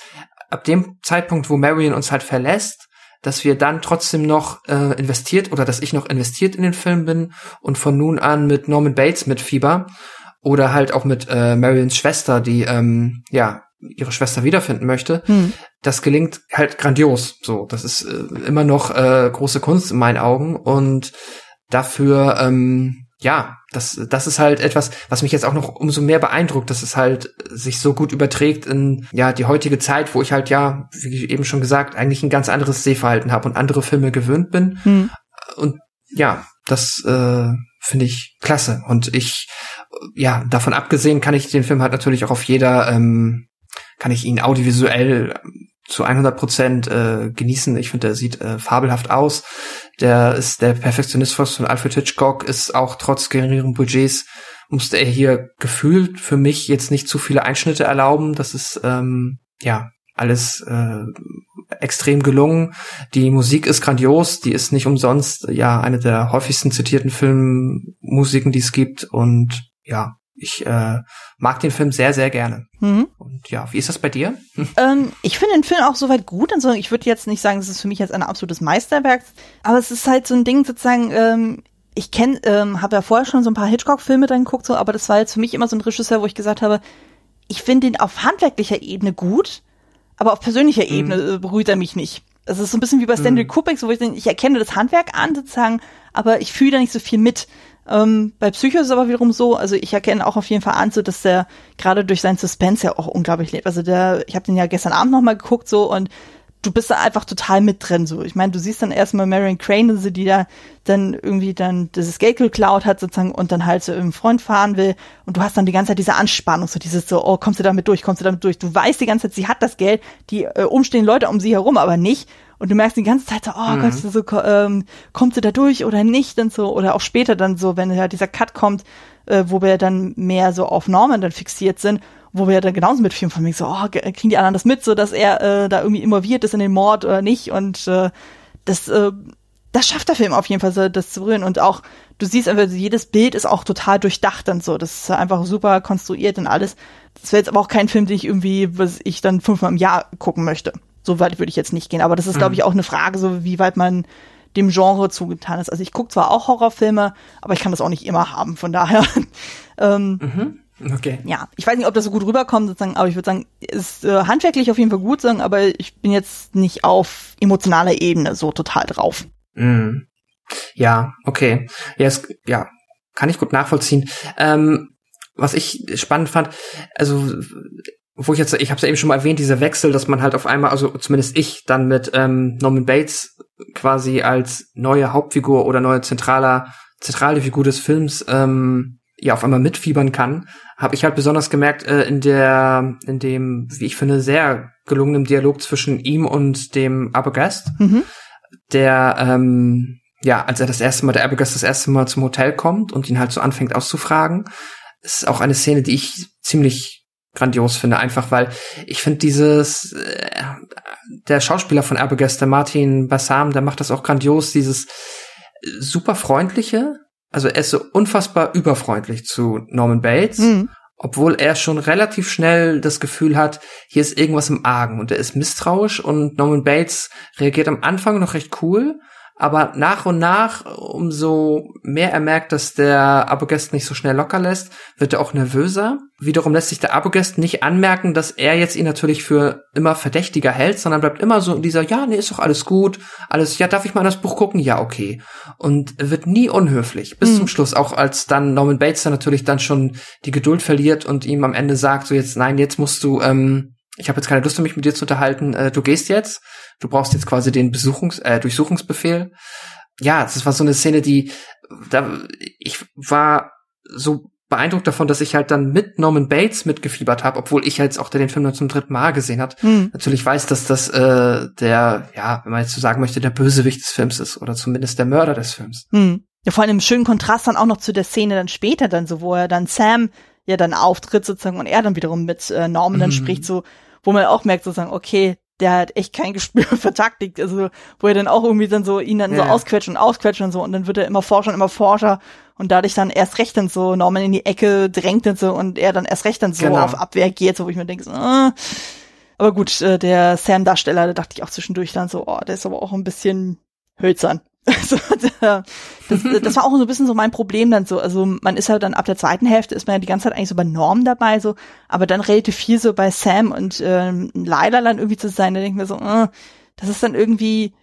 ab dem Zeitpunkt, wo Marion uns halt verlässt, dass wir dann trotzdem noch äh, investiert oder dass ich noch investiert in den Film bin und von nun an mit Norman Bates mit Fieber oder halt auch mit äh, Marions Schwester, die ähm, ja ihre Schwester wiederfinden möchte, hm. das gelingt halt grandios. So, das ist äh, immer noch äh, große Kunst in meinen Augen und dafür ähm, ja, das, das ist halt etwas, was mich jetzt auch noch umso mehr beeindruckt, dass es halt sich so gut überträgt in ja die heutige Zeit, wo ich halt ja, wie eben schon gesagt, eigentlich ein ganz anderes Sehverhalten habe und andere Filme gewöhnt bin. Hm. Und ja, das äh, finde ich klasse. Und ich, ja, davon abgesehen kann ich den Film halt natürlich auch auf jeder ähm, kann ich ihn audiovisuell zu 100 Prozent äh, genießen. Ich finde, er sieht äh, fabelhaft aus. Der ist der Perfektionismus von Alfred Hitchcock, ist auch trotz geringeren Budgets musste er hier gefühlt für mich jetzt nicht zu viele Einschnitte erlauben. Das ist ähm, ja alles äh, extrem gelungen. Die Musik ist grandios, die ist nicht umsonst ja eine der häufigsten zitierten Filmmusiken, die es gibt. Und ja, ich äh, mag den Film sehr, sehr gerne. Mhm. Und ja, wie ist das bei dir? Ähm, ich finde den Film auch soweit gut. Also ich würde jetzt nicht sagen, es ist für mich jetzt ein absolutes Meisterwerk, aber es ist halt so ein Ding sozusagen, ähm, ich kenne, ähm, habe ja vorher schon so ein paar Hitchcock-Filme dann geguckt, so, aber das war jetzt für mich immer so ein Regisseur, wo ich gesagt habe, ich finde ihn auf handwerklicher Ebene gut, aber auf persönlicher mhm. Ebene äh, berührt er mich nicht. Es ist so ein bisschen wie bei Stanley mhm. Kubrick, so wo ich, denke, ich erkenne das Handwerk an, sozusagen, aber ich fühle da nicht so viel mit. Ähm, bei Psycho ist es aber wiederum so, also ich erkenne auch auf jeden Fall an, so dass der gerade durch seinen Suspense ja auch unglaublich lebt. Also der, ich habe den ja gestern Abend noch mal geguckt so und du bist da einfach total mit drin so. Ich meine, du siehst dann erstmal Marion Crane, also die da dann irgendwie dann dieses Geld geklaut hat sozusagen und dann halt so im Freund fahren will und du hast dann die ganze Zeit diese Anspannung, so dieses so, oh, kommst du damit durch, kommst du damit durch. Du weißt die ganze Zeit, sie hat das Geld, die äh, umstehen Leute um sie herum, aber nicht und du merkst die ganze Zeit so, oh mhm. Gott, so, ähm, kommt sie da durch oder nicht und so, oder auch später dann so, wenn ja dieser Cut kommt, äh, wo wir dann mehr so auf Norman dann fixiert sind, wo wir dann genauso mitfühlen von mir so, oh, kriegen die anderen das mit, so dass er äh, da irgendwie involviert ist in den Mord oder nicht und äh, das, äh, das schafft der Film auf jeden Fall so, das zu berühren und auch, du siehst einfach, jedes Bild ist auch total durchdacht und so, das ist einfach super konstruiert und alles. Das wäre jetzt aber auch kein Film, den ich irgendwie, was ich dann fünfmal im Jahr gucken möchte. So weit würde ich jetzt nicht gehen. Aber das ist, glaube ich, mhm. auch eine Frage, so wie weit man dem Genre zugetan ist. Also ich gucke zwar auch Horrorfilme, aber ich kann das auch nicht immer haben. Von daher. ähm, mhm. Okay. Ja, ich weiß nicht, ob das so gut rüberkommt, sozusagen, aber ich würde sagen, ist äh, handwerklich auf jeden Fall gut, sagen, aber ich bin jetzt nicht auf emotionaler Ebene so total drauf. Mhm. Ja, okay. Ja, es, ja, kann ich gut nachvollziehen. Ähm, was ich spannend fand, also wo ich jetzt, ich habe es ja eben schon mal erwähnt, dieser Wechsel, dass man halt auf einmal, also zumindest ich, dann mit ähm, Norman Bates quasi als neue Hauptfigur oder neue zentraler, zentrale Figur des Films ähm, ja auf einmal mitfiebern kann, habe ich halt besonders gemerkt äh, in der, in dem, wie ich finde, sehr gelungenen Dialog zwischen ihm und dem Abogast, mhm. der ähm, ja, als er das erste Mal, der Abogast das erste Mal zum Hotel kommt und ihn halt so anfängt auszufragen, ist auch eine Szene, die ich ziemlich grandios finde, einfach weil ich finde dieses äh, der Schauspieler von Arbogast, der Martin Bassam, der macht das auch grandios, dieses super freundliche, also er ist so unfassbar überfreundlich zu Norman Bates, mhm. obwohl er schon relativ schnell das Gefühl hat, hier ist irgendwas im Argen und er ist misstrauisch und Norman Bates reagiert am Anfang noch recht cool aber nach und nach, umso mehr er merkt, dass der Abogest nicht so schnell locker lässt, wird er auch nervöser. Wiederum lässt sich der Abogest nicht anmerken, dass er jetzt ihn natürlich für immer verdächtiger hält, sondern bleibt immer so in dieser, ja, nee, ist doch alles gut, alles, ja, darf ich mal in das Buch gucken? Ja, okay. Und wird nie unhöflich, bis mhm. zum Schluss, auch als dann Norman Bates dann natürlich dann schon die Geduld verliert und ihm am Ende sagt, so jetzt, nein, jetzt musst du, ähm, ich habe jetzt keine Lust, mich mit dir zu unterhalten, äh, du gehst jetzt, du brauchst jetzt quasi den Besuchungs äh, Durchsuchungsbefehl. Ja, das war so eine Szene, die da ich war so beeindruckt davon, dass ich halt dann mit Norman Bates mitgefiebert habe, obwohl ich jetzt auch der den Film dann zum dritten Mal gesehen hat. Hm. Natürlich weiß, dass das äh, der, ja, wenn man jetzt so sagen möchte, der Bösewicht des Films ist oder zumindest der Mörder des Films. Hm. Ja, vor allem im schönen Kontrast dann auch noch zu der Szene dann später dann so, wo er dann Sam ja dann auftritt sozusagen und er dann wiederum mit äh, Norman dann mhm. spricht so, wo man auch merkt sozusagen, okay, der hat echt kein Gespür für Taktik, also wo er dann auch irgendwie dann so ihn dann ja. so ausquetscht und ausquetscht und so und dann wird er immer forscher und immer forscher und dadurch dann erst recht dann so Norman in die Ecke drängt und so und er dann erst recht dann so genau. auf Abwehr geht, so wo ich mir denke so, äh. aber gut, äh, der Sam-Darsteller, da dachte ich auch zwischendurch dann so, oh, der ist aber auch ein bisschen hölzern. Also, das, das war auch so ein bisschen so mein Problem dann so. Also man ist ja dann ab der zweiten Hälfte ist man ja die ganze Zeit eigentlich so bei Norm dabei, so, aber dann relativ viel so bei Sam und ähm, Lila dann irgendwie zu sein, da denke ich mir so, äh, das ist dann irgendwie,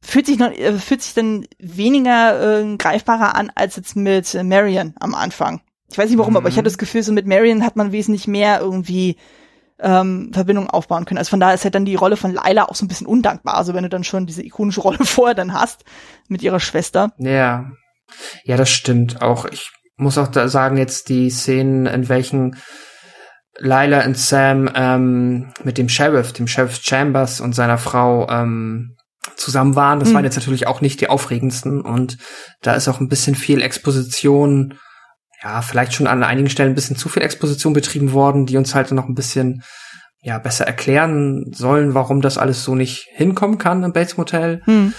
fühlt sich noch, äh, fühlt sich dann weniger äh, greifbarer an als jetzt mit äh, Marion am Anfang. Ich weiß nicht warum, mhm. aber ich hatte das Gefühl, so mit Marion hat man wesentlich mehr irgendwie ähm, Verbindung aufbauen können. Also von daher ist halt dann die Rolle von Laila auch so ein bisschen undankbar. Also wenn du dann schon diese ikonische Rolle vorher dann hast mit ihrer Schwester. Ja. Ja, das stimmt auch. Ich muss auch da sagen, jetzt die Szenen, in welchen Lila und Sam ähm, mit dem Sheriff, dem Sheriff Chambers und seiner Frau ähm, zusammen waren, das mhm. waren jetzt natürlich auch nicht die aufregendsten und da ist auch ein bisschen viel Exposition ja, vielleicht schon an einigen Stellen ein bisschen zu viel Exposition betrieben worden, die uns halt noch ein bisschen ja besser erklären sollen, warum das alles so nicht hinkommen kann im Bates Motel, hm.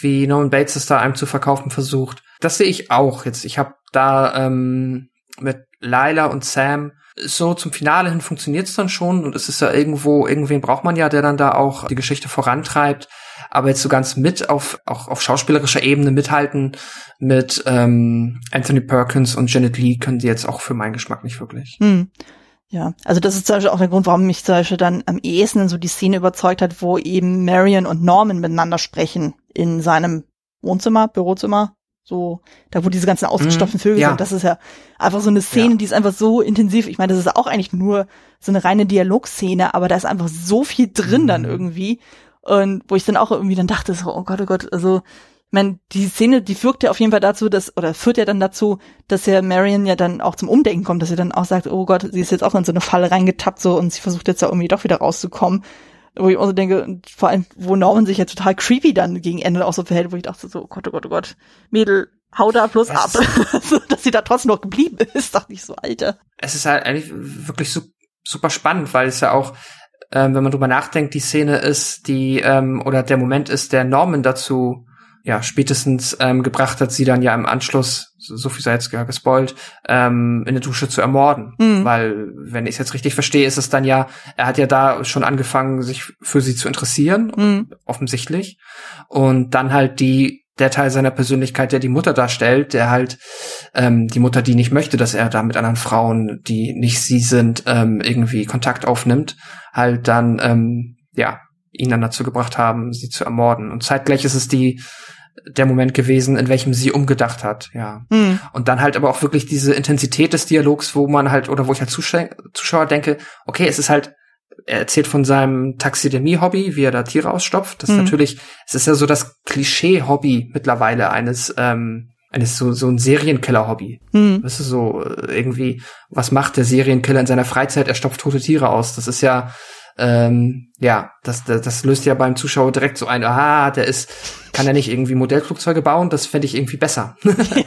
wie Norman Bates es da einem zu verkaufen versucht. Das sehe ich auch jetzt. Ich habe da ähm, mit Lila und Sam so zum Finale hin funktioniert es dann schon und es ist ja irgendwo, irgendwen braucht man ja, der dann da auch die Geschichte vorantreibt aber jetzt so ganz mit auf auch auf schauspielerischer Ebene mithalten mit ähm, Anthony Perkins und Janet Lee können die jetzt auch für meinen Geschmack nicht wirklich. Hm. Ja, also das ist zum Beispiel auch der Grund, warum mich zum Beispiel dann am ehesten so die Szene überzeugt hat, wo eben Marion und Norman miteinander sprechen in seinem Wohnzimmer, Bürozimmer, so, da wo diese ganzen ausgestopften mhm. Vögel ja. sind. Das ist ja einfach so eine Szene, ja. die ist einfach so intensiv. Ich meine, das ist auch eigentlich nur so eine reine Dialogszene, aber da ist einfach so viel drin mhm. dann irgendwie. Und wo ich dann auch irgendwie dann dachte, so, oh Gott, oh Gott, also, ich meine, die Szene, die führt ja auf jeden Fall dazu, dass, oder führt ja dann dazu, dass ja Marion ja dann auch zum Umdenken kommt, dass sie dann auch sagt, oh Gott, sie ist jetzt auch in so eine Falle reingetappt, so, und sie versucht jetzt da irgendwie doch wieder rauszukommen. Wo ich auch so denke, vor allem, wo Norman sich ja total creepy dann gegen Ende auch so verhält, wo ich dachte so, oh Gott, oh Gott, oh Gott, Mädel, hau da bloß es ab. so, dass sie da trotzdem noch geblieben ist, dachte ich so, Alter. Es ist halt eigentlich wirklich so, super spannend, weil es ja auch, ähm, wenn man drüber nachdenkt, die Szene ist, die ähm, oder der Moment ist, der Norman dazu ja spätestens ähm, gebracht hat, sie dann ja im Anschluss, so viel sei jetzt gespoilt, ähm, in der Dusche zu ermorden. Mhm. Weil, wenn ich es jetzt richtig verstehe, ist es dann ja, er hat ja da schon angefangen, sich für sie zu interessieren, mhm. offensichtlich. Und dann halt die der Teil seiner Persönlichkeit, der die Mutter darstellt, der halt ähm, die Mutter, die nicht möchte, dass er da mit anderen Frauen, die nicht sie sind, ähm, irgendwie Kontakt aufnimmt, halt dann ähm, ja ihn dann dazu gebracht haben, sie zu ermorden. Und zeitgleich ist es die der Moment gewesen, in welchem sie umgedacht hat, ja. Mhm. Und dann halt aber auch wirklich diese Intensität des Dialogs, wo man halt, oder wo ich als Zuschauer denke, okay, es ist halt er erzählt von seinem Taxidermie-Hobby, wie er da Tiere ausstopft. Das mhm. ist natürlich, es ist ja so das Klischee-Hobby mittlerweile eines, ähm, eines so, so ein Serienkiller-Hobby. Mhm. Das ist so äh, irgendwie, was macht der Serienkiller in seiner Freizeit? Er stopft tote Tiere aus. Das ist ja, ähm, ja, das, das, das löst ja beim Zuschauer direkt so ein, aha, der ist, kann er nicht irgendwie Modellflugzeuge bauen? Das fände ich irgendwie besser. Ja.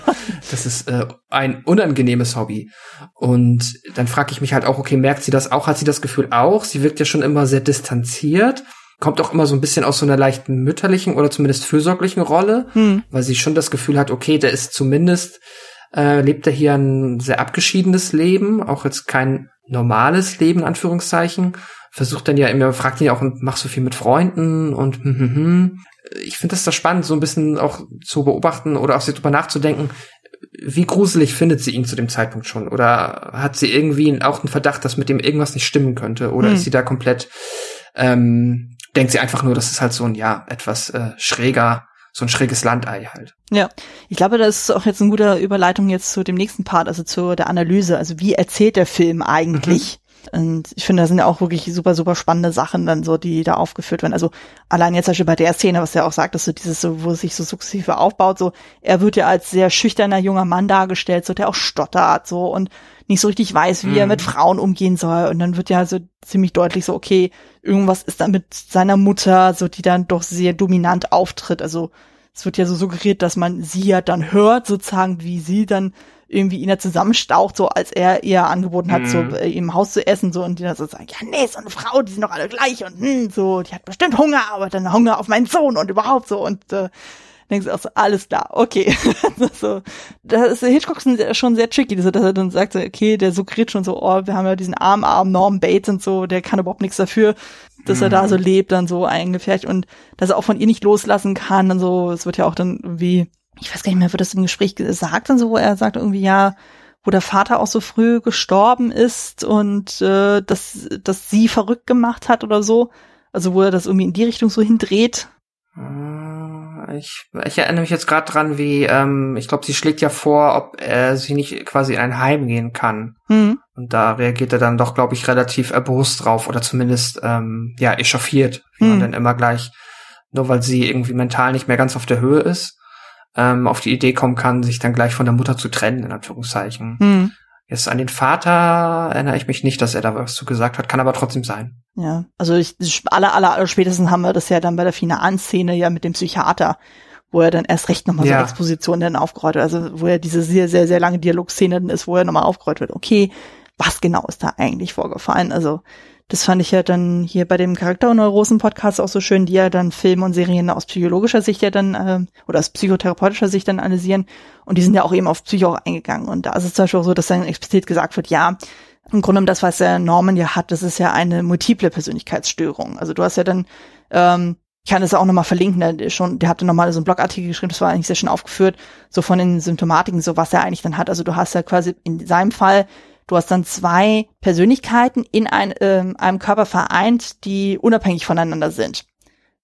Das ist äh, ein unangenehmes Hobby. Und dann frage ich mich halt auch, okay, merkt sie das auch? Hat sie das Gefühl auch? Sie wirkt ja schon immer sehr distanziert. Kommt auch immer so ein bisschen aus so einer leichten mütterlichen oder zumindest fürsorglichen Rolle, hm. weil sie schon das Gefühl hat, okay, der ist zumindest, äh, lebt er hier ein sehr abgeschiedenes Leben, auch jetzt kein normales Leben, in Anführungszeichen versucht dann ja immer, fragt ihn ja auch, und machst du viel mit Freunden und hm, hm, hm. Ich finde das da spannend, so ein bisschen auch zu beobachten oder auch sich drüber nachzudenken, wie gruselig findet sie ihn zu dem Zeitpunkt schon? Oder hat sie irgendwie auch einen Verdacht, dass mit dem irgendwas nicht stimmen könnte? Oder hm. ist sie da komplett, ähm, denkt sie einfach nur, das ist halt so ein, ja, etwas äh, schräger, so ein schräges Landei halt. Ja, ich glaube, das ist auch jetzt eine gute Überleitung jetzt zu dem nächsten Part, also zu der Analyse. Also wie erzählt der Film eigentlich? Mhm. Und ich finde, da sind ja auch wirklich super, super spannende Sachen dann so, die da aufgeführt werden. Also allein jetzt zum Beispiel bei der Szene, was er auch sagt, dass so dieses so, wo es sich so sukzessive aufbaut, so, er wird ja als sehr schüchterner junger Mann dargestellt, so, der auch stottert, so, und nicht so richtig weiß, wie mhm. er mit Frauen umgehen soll. Und dann wird ja so ziemlich deutlich so, okay, irgendwas ist dann mit seiner Mutter, so, die dann doch sehr dominant auftritt, also, es wird ja so suggeriert, dass man sie ja dann hört, sozusagen, wie sie dann irgendwie ihn da zusammenstaucht, so als er ihr angeboten hat, mhm. so äh, im Haus zu essen, so und die dann so sagen, ja nee, so eine Frau, die sind doch alle gleich und hm, so, die hat bestimmt Hunger, aber dann Hunger auf meinen Sohn und überhaupt so und äh, denkst du auch so, alles klar, okay. so, da ist Hitchcock schon sehr tricky, dass er dann sagt, okay, der suggeriert schon so, oh, wir haben ja diesen armen, armen Norm Bates und so, der kann überhaupt nichts dafür, dass mhm. er da so mhm. lebt, dann so eingefärbt und dass er auch von ihr nicht loslassen kann und so, es wird ja auch dann irgendwie ich weiß gar nicht mehr, wird das im Gespräch gesagt dann so, wo er sagt irgendwie, ja, wo der Vater auch so früh gestorben ist und äh, dass, dass sie verrückt gemacht hat oder so. Also wo er das irgendwie in die Richtung so hindreht. Äh, ich, ich erinnere mich jetzt gerade dran, wie, ähm, ich glaube, sie schlägt ja vor, ob er sie nicht quasi in ein Heim gehen kann. Mhm. Und da reagiert er dann doch, glaube ich, relativ erbost drauf oder zumindest ähm, ja echauffiert, wie mhm. man dann immer gleich, nur weil sie irgendwie mental nicht mehr ganz auf der Höhe ist ähm, auf die Idee kommen kann, sich dann gleich von der Mutter zu trennen, in Anführungszeichen. Mhm. Jetzt an den Vater erinnere ich mich nicht, dass er da was zu gesagt hat, kann aber trotzdem sein. Ja, also ich, aller, aller, aller spätestens haben wir das ja dann bei der finalen Szene ja mit dem Psychiater, wo er dann erst recht nochmal ja. so Expositionen dann aufgerollt wird, also wo er diese sehr, sehr, sehr lange Dialogszene ist, wo er nochmal aufgerollt wird, okay, was genau ist da eigentlich vorgefallen? Also das fand ich ja dann hier bei dem Charakterneurosen-Podcast auch so schön, die ja dann Filme und Serien aus psychologischer Sicht ja dann, äh, oder aus psychotherapeutischer Sicht dann analysieren. Und die sind ja auch eben auf Psycho eingegangen. Und da ist es zum Beispiel auch so, dass dann explizit gesagt wird, ja, im Grunde das, was der Norman ja hat, das ist ja eine multiple Persönlichkeitsstörung. Also du hast ja dann, ähm, ich kann das auch nochmal verlinken, der, schon, der hatte nochmal so einen Blogartikel geschrieben, das war eigentlich sehr schön aufgeführt, so von den Symptomatiken, so was er eigentlich dann hat. Also du hast ja quasi in seinem Fall Du hast dann zwei Persönlichkeiten in ein, äh, einem Körper vereint, die unabhängig voneinander sind.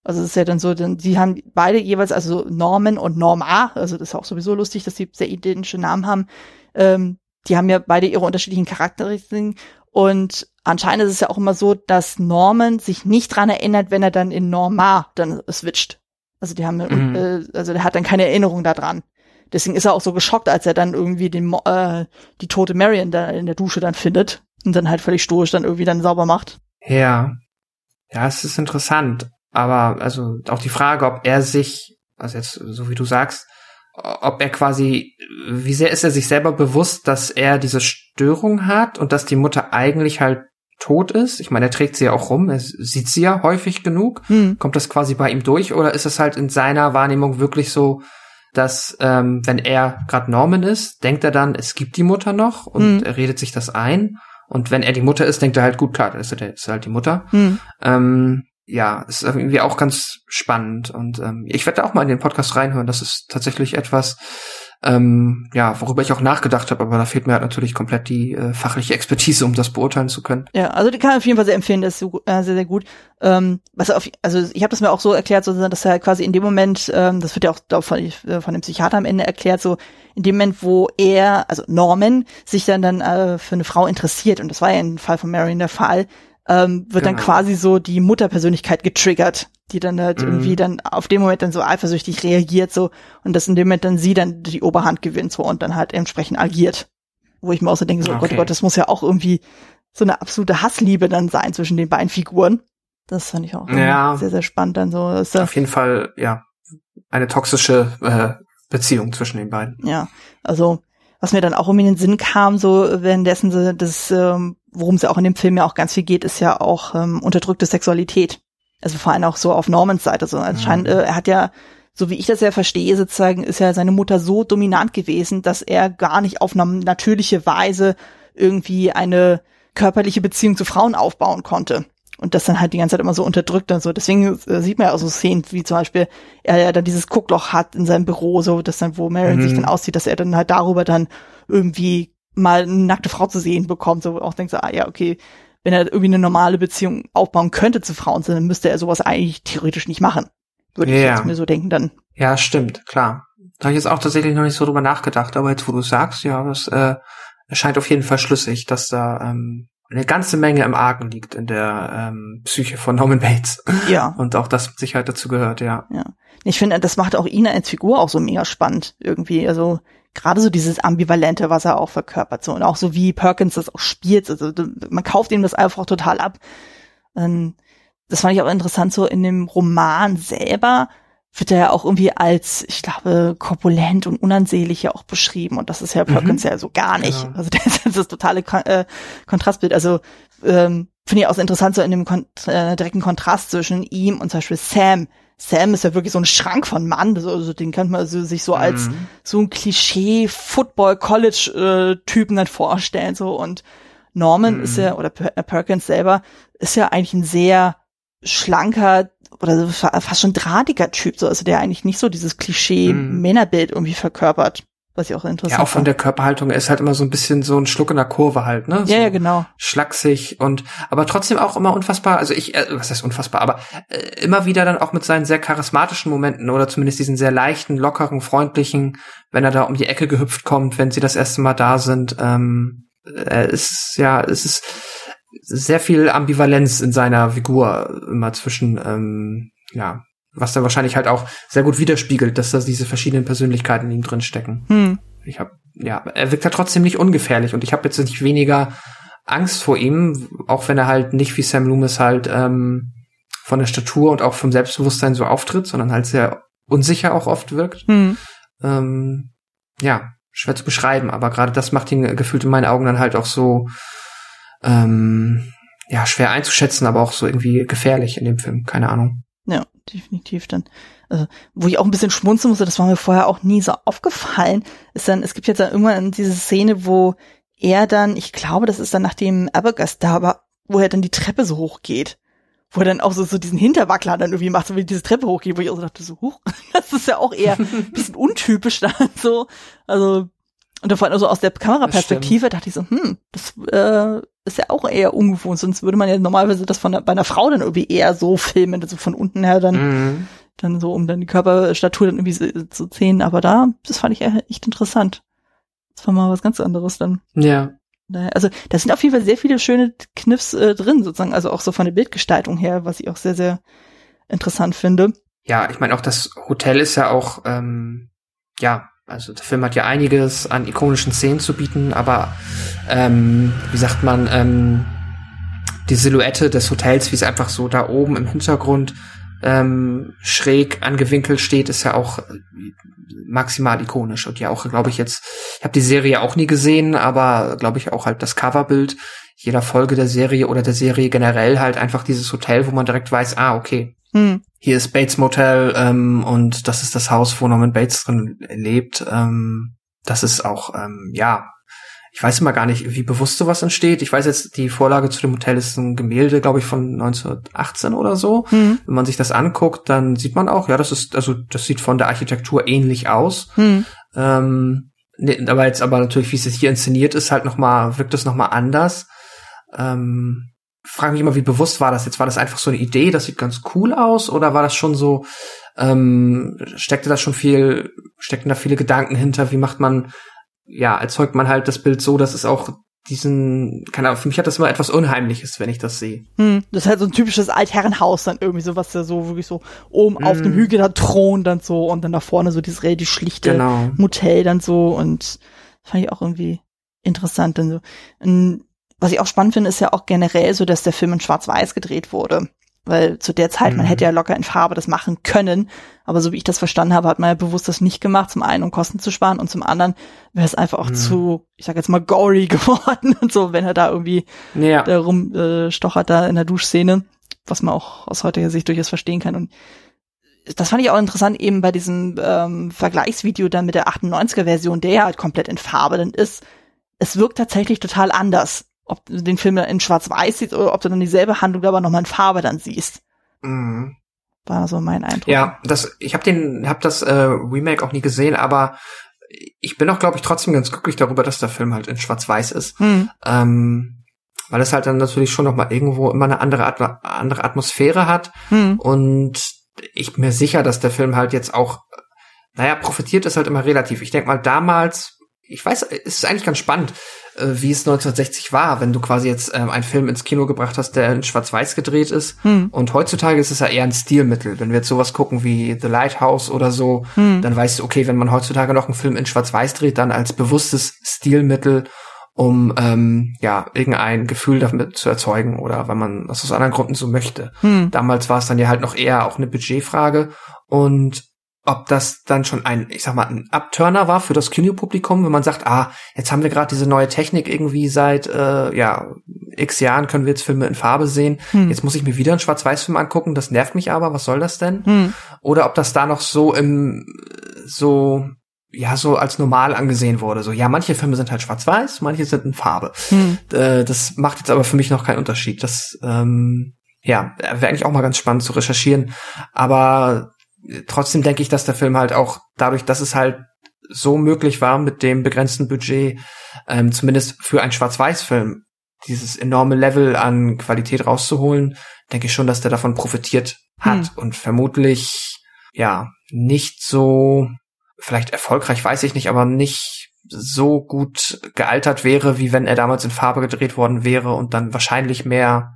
Also es ist ja dann so, denn die haben beide jeweils, also Norman und Norma, also das ist auch sowieso lustig, dass sie sehr identische Namen haben. Ähm, die haben ja beide ihre unterschiedlichen Charakteristiken und anscheinend ist es ja auch immer so, dass Norman sich nicht dran erinnert, wenn er dann in Norma dann switcht. Also die haben, mhm. äh, also der hat dann keine Erinnerung daran. Deswegen ist er auch so geschockt, als er dann irgendwie den, äh, die tote Marion da in der Dusche dann findet und dann halt völlig stoisch dann irgendwie dann sauber macht. Ja. Ja, es ist interessant. Aber also auch die Frage, ob er sich, also jetzt so wie du sagst, ob er quasi, wie sehr ist er sich selber bewusst, dass er diese Störung hat und dass die Mutter eigentlich halt tot ist? Ich meine, er trägt sie ja auch rum, er sieht sie ja häufig genug. Hm. Kommt das quasi bei ihm durch oder ist es halt in seiner Wahrnehmung wirklich so, dass ähm, wenn er gerade Norman ist, denkt er dann, es gibt die Mutter noch und mhm. er redet sich das ein. Und wenn er die Mutter ist, denkt er halt, gut, klar, dann ist er ist halt die Mutter. Mhm. Ähm, ja, ist irgendwie auch ganz spannend. Und ähm, ich werde auch mal in den Podcast reinhören. Das ist tatsächlich etwas, ähm, ja, worüber ich auch nachgedacht habe, aber da fehlt mir halt natürlich komplett die äh, fachliche Expertise, um das beurteilen zu können. Ja, also die kann ich auf jeden Fall sehr empfehlen, das ist so, äh, sehr, sehr gut. Ähm, was auf, also ich habe das mir auch so erklärt, so, dass er quasi in dem Moment, ähm, das wird ja auch von, äh, von dem Psychiater am Ende erklärt, so in dem Moment, wo er, also Norman, sich dann dann äh, für eine Frau interessiert, und das war ja im Fall von Marion der Fall, ähm, wird genau. dann quasi so die Mutterpersönlichkeit getriggert, die dann halt mhm. irgendwie dann auf dem Moment dann so eifersüchtig reagiert so und dass in dem Moment dann sie dann die Oberhand gewinnt so und dann halt entsprechend agiert. Wo ich mir so denke, so okay. Gott, oh Gott, das muss ja auch irgendwie so eine absolute Hassliebe dann sein zwischen den beiden Figuren. Das fand ich auch ja. sehr, sehr spannend dann so. Ist auf jeden Fall, ja, eine toxische äh, Beziehung zwischen den beiden. Ja, also was mir dann auch um in den Sinn kam, so währenddessen das ähm, worum es ja auch in dem Film ja auch ganz viel geht, ist ja auch ähm, unterdrückte Sexualität. Also vor allem auch so auf Normans Seite. So anscheinend, mhm. äh, er hat ja, so wie ich das ja verstehe, sozusagen, ist ja seine Mutter so dominant gewesen, dass er gar nicht auf eine natürliche Weise irgendwie eine körperliche Beziehung zu Frauen aufbauen konnte. Und das dann halt die ganze Zeit immer so unterdrückt und so. Deswegen äh, sieht man ja auch so Szenen, wie zum Beispiel er ja dann dieses Guckloch hat in seinem Büro, so dass dann, wo Marion mhm. sich dann aussieht, dass er dann halt darüber dann irgendwie mal eine nackte Frau zu sehen bekommt, so auch denkt so, ah ja, okay, wenn er irgendwie eine normale Beziehung aufbauen könnte zu Frauen, dann müsste er sowas eigentlich theoretisch nicht machen. Würde ja. ich jetzt mir so denken dann. Ja, stimmt, klar. Da habe ich jetzt auch tatsächlich noch nicht so drüber nachgedacht, aber jetzt, wo du sagst, ja, das äh, scheint auf jeden Fall schlüssig, dass da ähm, eine ganze Menge im Argen liegt in der ähm, Psyche von Norman Bates. Ja. Und auch das mit Sicherheit dazu gehört, ja. Ja. Ich finde, das macht auch ihn als Figur auch so mega spannend irgendwie. Also gerade so dieses Ambivalente, was er auch verkörpert, so und auch so wie Perkins das auch spielt, also man kauft ihm das einfach total ab. Ähm, das fand ich auch interessant, so in dem Roman selber wird er ja auch irgendwie als, ich glaube, korpulent und unansehnlich ja auch beschrieben. Und das ist ja Perkins mhm. ja so gar nicht. Genau. Also das ist das totale Kon äh, Kontrastbild. Also ähm, finde ich auch so interessant, so in dem Kon äh, direkten Kontrast zwischen ihm und zum Beispiel Sam. Sam ist ja wirklich so ein Schrank von Mann, also, den kann man also sich so als mhm. so ein Klischee Football College äh, Typen dann vorstellen so und Norman mhm. ist ja oder per Perkins selber ist ja eigentlich ein sehr schlanker oder so fast schon drahtiger Typ, so also der eigentlich nicht so dieses Klischee. Männerbild irgendwie verkörpert. Was ich auch interessant Ja, auch von der Körperhaltung, er ist halt immer so ein bisschen so ein Schluck in der Kurve halt, ne? So ja, ja, genau. Schlaksig und, aber trotzdem auch immer unfassbar, also ich, äh, was heißt unfassbar, aber äh, immer wieder dann auch mit seinen sehr charismatischen Momenten oder zumindest diesen sehr leichten, lockeren, freundlichen, wenn er da um die Ecke gehüpft kommt, wenn sie das erste Mal da sind, ähm, äh, ist, ja, es ist sehr viel Ambivalenz in seiner Figur immer zwischen, ähm, ja, was da wahrscheinlich halt auch sehr gut widerspiegelt, dass da diese verschiedenen Persönlichkeiten in ihm drin stecken. Hm. Ich habe ja, er wirkt ja trotzdem nicht ungefährlich und ich habe jetzt nicht weniger Angst vor ihm, auch wenn er halt nicht wie Sam Loomis halt ähm, von der Statur und auch vom Selbstbewusstsein so auftritt, sondern halt sehr unsicher auch oft wirkt. Hm. Ähm, ja, schwer zu beschreiben, aber gerade das macht ihn gefühlt in meinen Augen dann halt auch so ähm, ja schwer einzuschätzen, aber auch so irgendwie gefährlich in dem Film. Keine Ahnung. Definitiv dann. Also, wo ich auch ein bisschen schmunzeln musste, das war mir vorher auch nie so aufgefallen, ist dann, es gibt jetzt dann irgendwann diese Szene, wo er dann, ich glaube, das ist dann nachdem Abergast da war, wo er dann die Treppe so hoch geht. Wo er dann auch so, so diesen Hinterwackler dann irgendwie macht, so wie diese Treppe hochgeht, wo ich auch so dachte, so, huch, das ist ja auch eher ein bisschen untypisch dann so. Also, und da vor allem also aus der Kameraperspektive dachte ich so, hm, das äh, ist ja auch eher ungewohnt, sonst würde man ja normalerweise das von bei einer Frau dann irgendwie eher so filmen, also von unten her dann, mhm. dann so, um dann die Körperstatur dann irgendwie zu sehen. Aber da, das fand ich echt interessant. Das war mal was ganz anderes dann. Ja. Also da sind auf jeden Fall sehr viele schöne Kniffs äh, drin, sozusagen, also auch so von der Bildgestaltung her, was ich auch sehr, sehr interessant finde. Ja, ich meine auch das Hotel ist ja auch, ähm, ja, also der Film hat ja einiges an ikonischen Szenen zu bieten, aber ähm, wie sagt man, ähm, die Silhouette des Hotels, wie es einfach so da oben im Hintergrund ähm, schräg angewinkelt steht, ist ja auch maximal ikonisch. Und ja auch, glaube ich jetzt, ich habe die Serie auch nie gesehen, aber glaube ich auch halt das Coverbild jeder Folge der Serie oder der Serie generell halt einfach dieses Hotel, wo man direkt weiß, ah okay, hm. Hier ist Bates Motel ähm, und das ist das Haus, wo Norman Bates drin lebt. Ähm, das ist auch, ähm, ja, ich weiß immer gar nicht, wie bewusst sowas entsteht. Ich weiß jetzt, die Vorlage zu dem Hotel ist ein Gemälde, glaube ich, von 1918 oder so. Mhm. Wenn man sich das anguckt, dann sieht man auch, ja, das ist, also das sieht von der Architektur ähnlich aus. Mhm. Ähm, ne, aber jetzt aber natürlich, wie es jetzt hier inszeniert ist, halt noch mal wirkt es noch mal anders. Ähm, frage mich immer, wie bewusst war das jetzt? War das einfach so eine Idee, das sieht ganz cool aus, oder war das schon so, ähm, steckte da schon viel, steckten da viele Gedanken hinter? Wie macht man, ja, erzeugt man halt das Bild so, dass es auch diesen, keine Ahnung, für mich hat das immer etwas Unheimliches, wenn ich das sehe. Hm, das ist halt so ein typisches Altherrenhaus dann irgendwie so, was ja so wirklich so oben hm. auf dem hm. Hügel da thront dann so und dann da vorne so dieses relativ schlichte genau. Motel dann so und fand ich auch irgendwie interessant dann so. Und was ich auch spannend finde, ist ja auch generell so, dass der Film in Schwarz-Weiß gedreht wurde. Weil zu der Zeit, mhm. man hätte ja locker in Farbe das machen können, aber so wie ich das verstanden habe, hat man ja bewusst das nicht gemacht, zum einen um Kosten zu sparen und zum anderen wäre es einfach auch mhm. zu, ich sag jetzt mal, gory geworden und so, wenn er da irgendwie ja. da rumstochert äh, da in der Duschszene, was man auch aus heutiger Sicht durchaus verstehen kann. Und das fand ich auch interessant eben bei diesem ähm, Vergleichsvideo dann mit der 98er Version, der ja halt komplett in Farbe dann ist. Es wirkt tatsächlich total anders ob du den Film in Schwarz-Weiß siehst oder ob du dann dieselbe Handlung aber nochmal in Farbe dann siehst. Mhm. War so mein Eindruck. Ja, das, ich habe den, habe das äh, Remake auch nie gesehen, aber ich bin auch, glaube ich, trotzdem ganz glücklich darüber, dass der Film halt in Schwarz-Weiß ist. Mhm. Ähm, weil es halt dann natürlich schon noch mal irgendwo immer eine andere, At andere Atmosphäre hat. Mhm. Und ich bin mir sicher, dass der Film halt jetzt auch, naja, profitiert ist halt immer relativ. Ich denk mal, damals, ich weiß, es ist eigentlich ganz spannend. Äh, wie es 1960 war, wenn du quasi jetzt ähm, einen Film ins Kino gebracht hast, der in Schwarz-Weiß gedreht ist. Hm. Und heutzutage ist es ja eher ein Stilmittel. Wenn wir jetzt sowas gucken wie The Lighthouse oder so, hm. dann weißt du, okay, wenn man heutzutage noch einen Film in Schwarz-Weiß dreht, dann als bewusstes Stilmittel, um ähm, ja irgendein Gefühl damit zu erzeugen oder weil man das aus anderen Gründen so möchte. Hm. Damals war es dann ja halt noch eher auch eine Budgetfrage und ob das dann schon ein, ich sag mal, ein Upturner war für das Kinopublikum, wenn man sagt, ah, jetzt haben wir gerade diese neue Technik irgendwie seit äh, ja x Jahren können wir jetzt Filme in Farbe sehen. Hm. Jetzt muss ich mir wieder einen Schwarz-Weiß-Film angucken, das nervt mich aber, was soll das denn? Hm. Oder ob das da noch so im so ja so als normal angesehen wurde. So, ja, manche Filme sind halt schwarz-weiß, manche sind in Farbe. Hm. Äh, das macht jetzt aber für mich noch keinen Unterschied. Das ähm, ja, wäre eigentlich auch mal ganz spannend zu recherchieren. Aber trotzdem denke ich, dass der Film halt auch dadurch, dass es halt so möglich war mit dem begrenzten Budget, ähm, zumindest für einen Schwarz-Weiß-Film, dieses enorme Level an Qualität rauszuholen, denke ich schon, dass der davon profitiert hat hm. und vermutlich ja nicht so vielleicht erfolgreich, weiß ich nicht, aber nicht so gut gealtert wäre, wie wenn er damals in Farbe gedreht worden wäre und dann wahrscheinlich mehr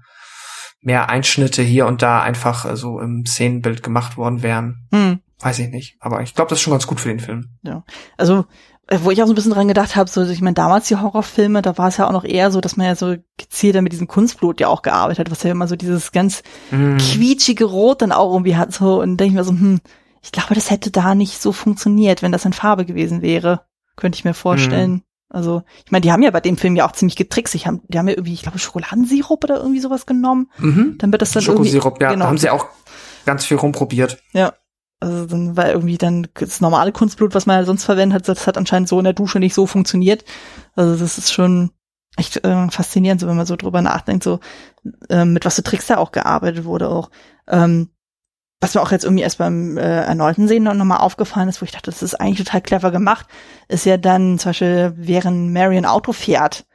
mehr Einschnitte hier und da einfach so im Szenenbild gemacht worden wären. Hm. Weiß ich nicht. Aber ich glaube, das ist schon ganz gut für den Film. Ja. Also, äh, wo ich auch so ein bisschen dran gedacht habe, so, ich meine, damals die Horrorfilme, da war es ja auch noch eher so, dass man ja so gezielter mit diesem Kunstblut ja auch gearbeitet hat, was ja immer so dieses ganz mm. quietschige Rot dann auch irgendwie hat, so, und denke ich mir so, hm, ich glaube, das hätte da nicht so funktioniert, wenn das in Farbe gewesen wäre. Könnte ich mir vorstellen. Mm. Also, ich meine, die haben ja bei dem Film ja auch ziemlich getrickst. Ich hab, die haben ja irgendwie, ich glaube, Schokoladensirup oder irgendwie sowas genommen. Mhm. Dann wird das dann Schokosirup, ja, genau. da haben sie auch ganz viel rumprobiert. Ja. Also dann war irgendwie dann das normale Kunstblut, was man ja sonst verwendet hat, das hat anscheinend so in der Dusche nicht so funktioniert. Also das ist schon echt äh, faszinierend, so wenn man so drüber nachdenkt, so äh, mit was für Tricks da auch gearbeitet wurde auch. Ähm, was mir auch jetzt irgendwie erst beim äh, erneuten Sehen noch mal aufgefallen ist, wo ich dachte, das ist eigentlich total clever gemacht, ist ja dann zum Beispiel, während Marion Auto fährt,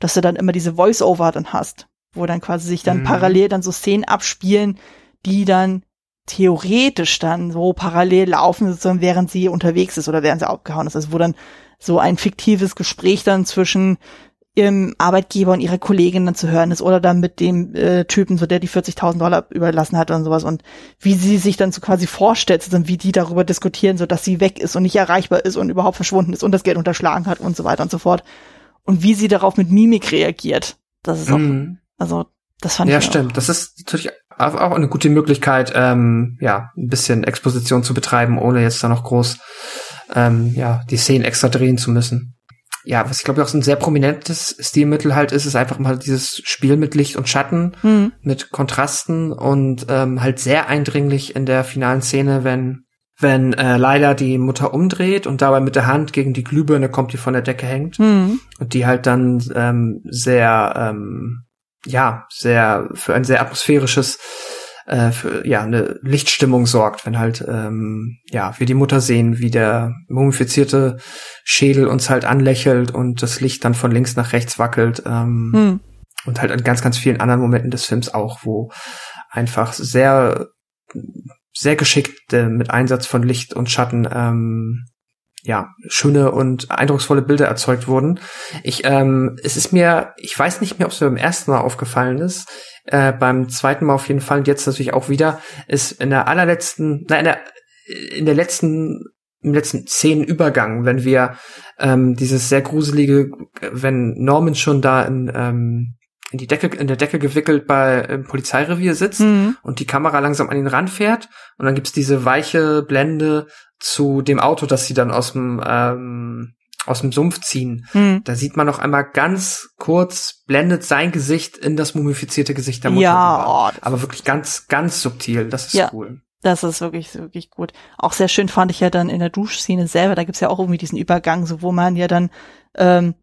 dass du dann immer diese Voice-Over dann hast, wo dann quasi sich dann mhm. parallel dann so Szenen abspielen, die dann theoretisch dann so parallel laufen, sozusagen, während sie unterwegs ist oder während sie abgehauen ist. Also wo dann so ein fiktives Gespräch dann zwischen ihrem Arbeitgeber und ihrer Kollegin dann zu hören ist oder dann mit dem äh, Typen, so der die 40.000 Dollar überlassen hat und sowas und wie sie sich dann so quasi vorstellt, so, wie die darüber diskutieren, so dass sie weg ist und nicht erreichbar ist und überhaupt verschwunden ist und das Geld unterschlagen hat und so weiter und so fort und wie sie darauf mit Mimik reagiert. Das ist auch, mhm. also das fand ja, ich. Ja, stimmt. Das ist natürlich auch eine gute Möglichkeit, ähm, ja, ein bisschen Exposition zu betreiben, ohne jetzt da noch groß ähm, ja, die Szenen extra drehen zu müssen ja, was ich glaube auch so ein sehr prominentes Stilmittel halt ist, ist einfach mal dieses Spiel mit Licht und Schatten, mhm. mit Kontrasten und ähm, halt sehr eindringlich in der finalen Szene, wenn wenn äh, leider die Mutter umdreht und dabei mit der Hand gegen die Glühbirne kommt, die von der Decke hängt mhm. und die halt dann ähm, sehr ähm, ja sehr für ein sehr atmosphärisches äh, für ja eine Lichtstimmung sorgt, wenn halt ähm, ja wir die Mutter sehen, wie der mumifizierte Schädel uns halt anlächelt und das Licht dann von links nach rechts wackelt ähm, hm. und halt an ganz ganz vielen anderen Momenten des Films auch, wo einfach sehr sehr geschickt äh, mit Einsatz von Licht und Schatten ähm, ja, schöne und eindrucksvolle Bilder erzeugt wurden. Ich, ähm, es ist mir, ich weiß nicht mehr, ob es mir beim ersten Mal aufgefallen ist, äh, beim zweiten Mal auf jeden Fall und jetzt natürlich auch wieder, ist in der allerletzten, nein, in der, in der letzten, im letzten Szenenübergang, wenn wir ähm, dieses sehr gruselige, wenn Norman schon da in, ähm, in die Decke, in der Decke gewickelt bei im Polizeirevier sitzt mhm. und die Kamera langsam an ihn ranfährt und dann gibt's diese weiche Blende zu dem Auto, das sie dann aus dem ähm, aus dem Sumpf ziehen. Hm. Da sieht man noch einmal ganz kurz, blendet sein Gesicht in das mumifizierte Gesicht der Mutter. Ja, oh, aber wirklich ganz, ganz subtil. Das ist ja. cool. Das ist wirklich, wirklich gut. Auch sehr schön fand ich ja dann in der Duschszene selber, da gibt's ja auch irgendwie diesen Übergang, so wo man ja dann ähm,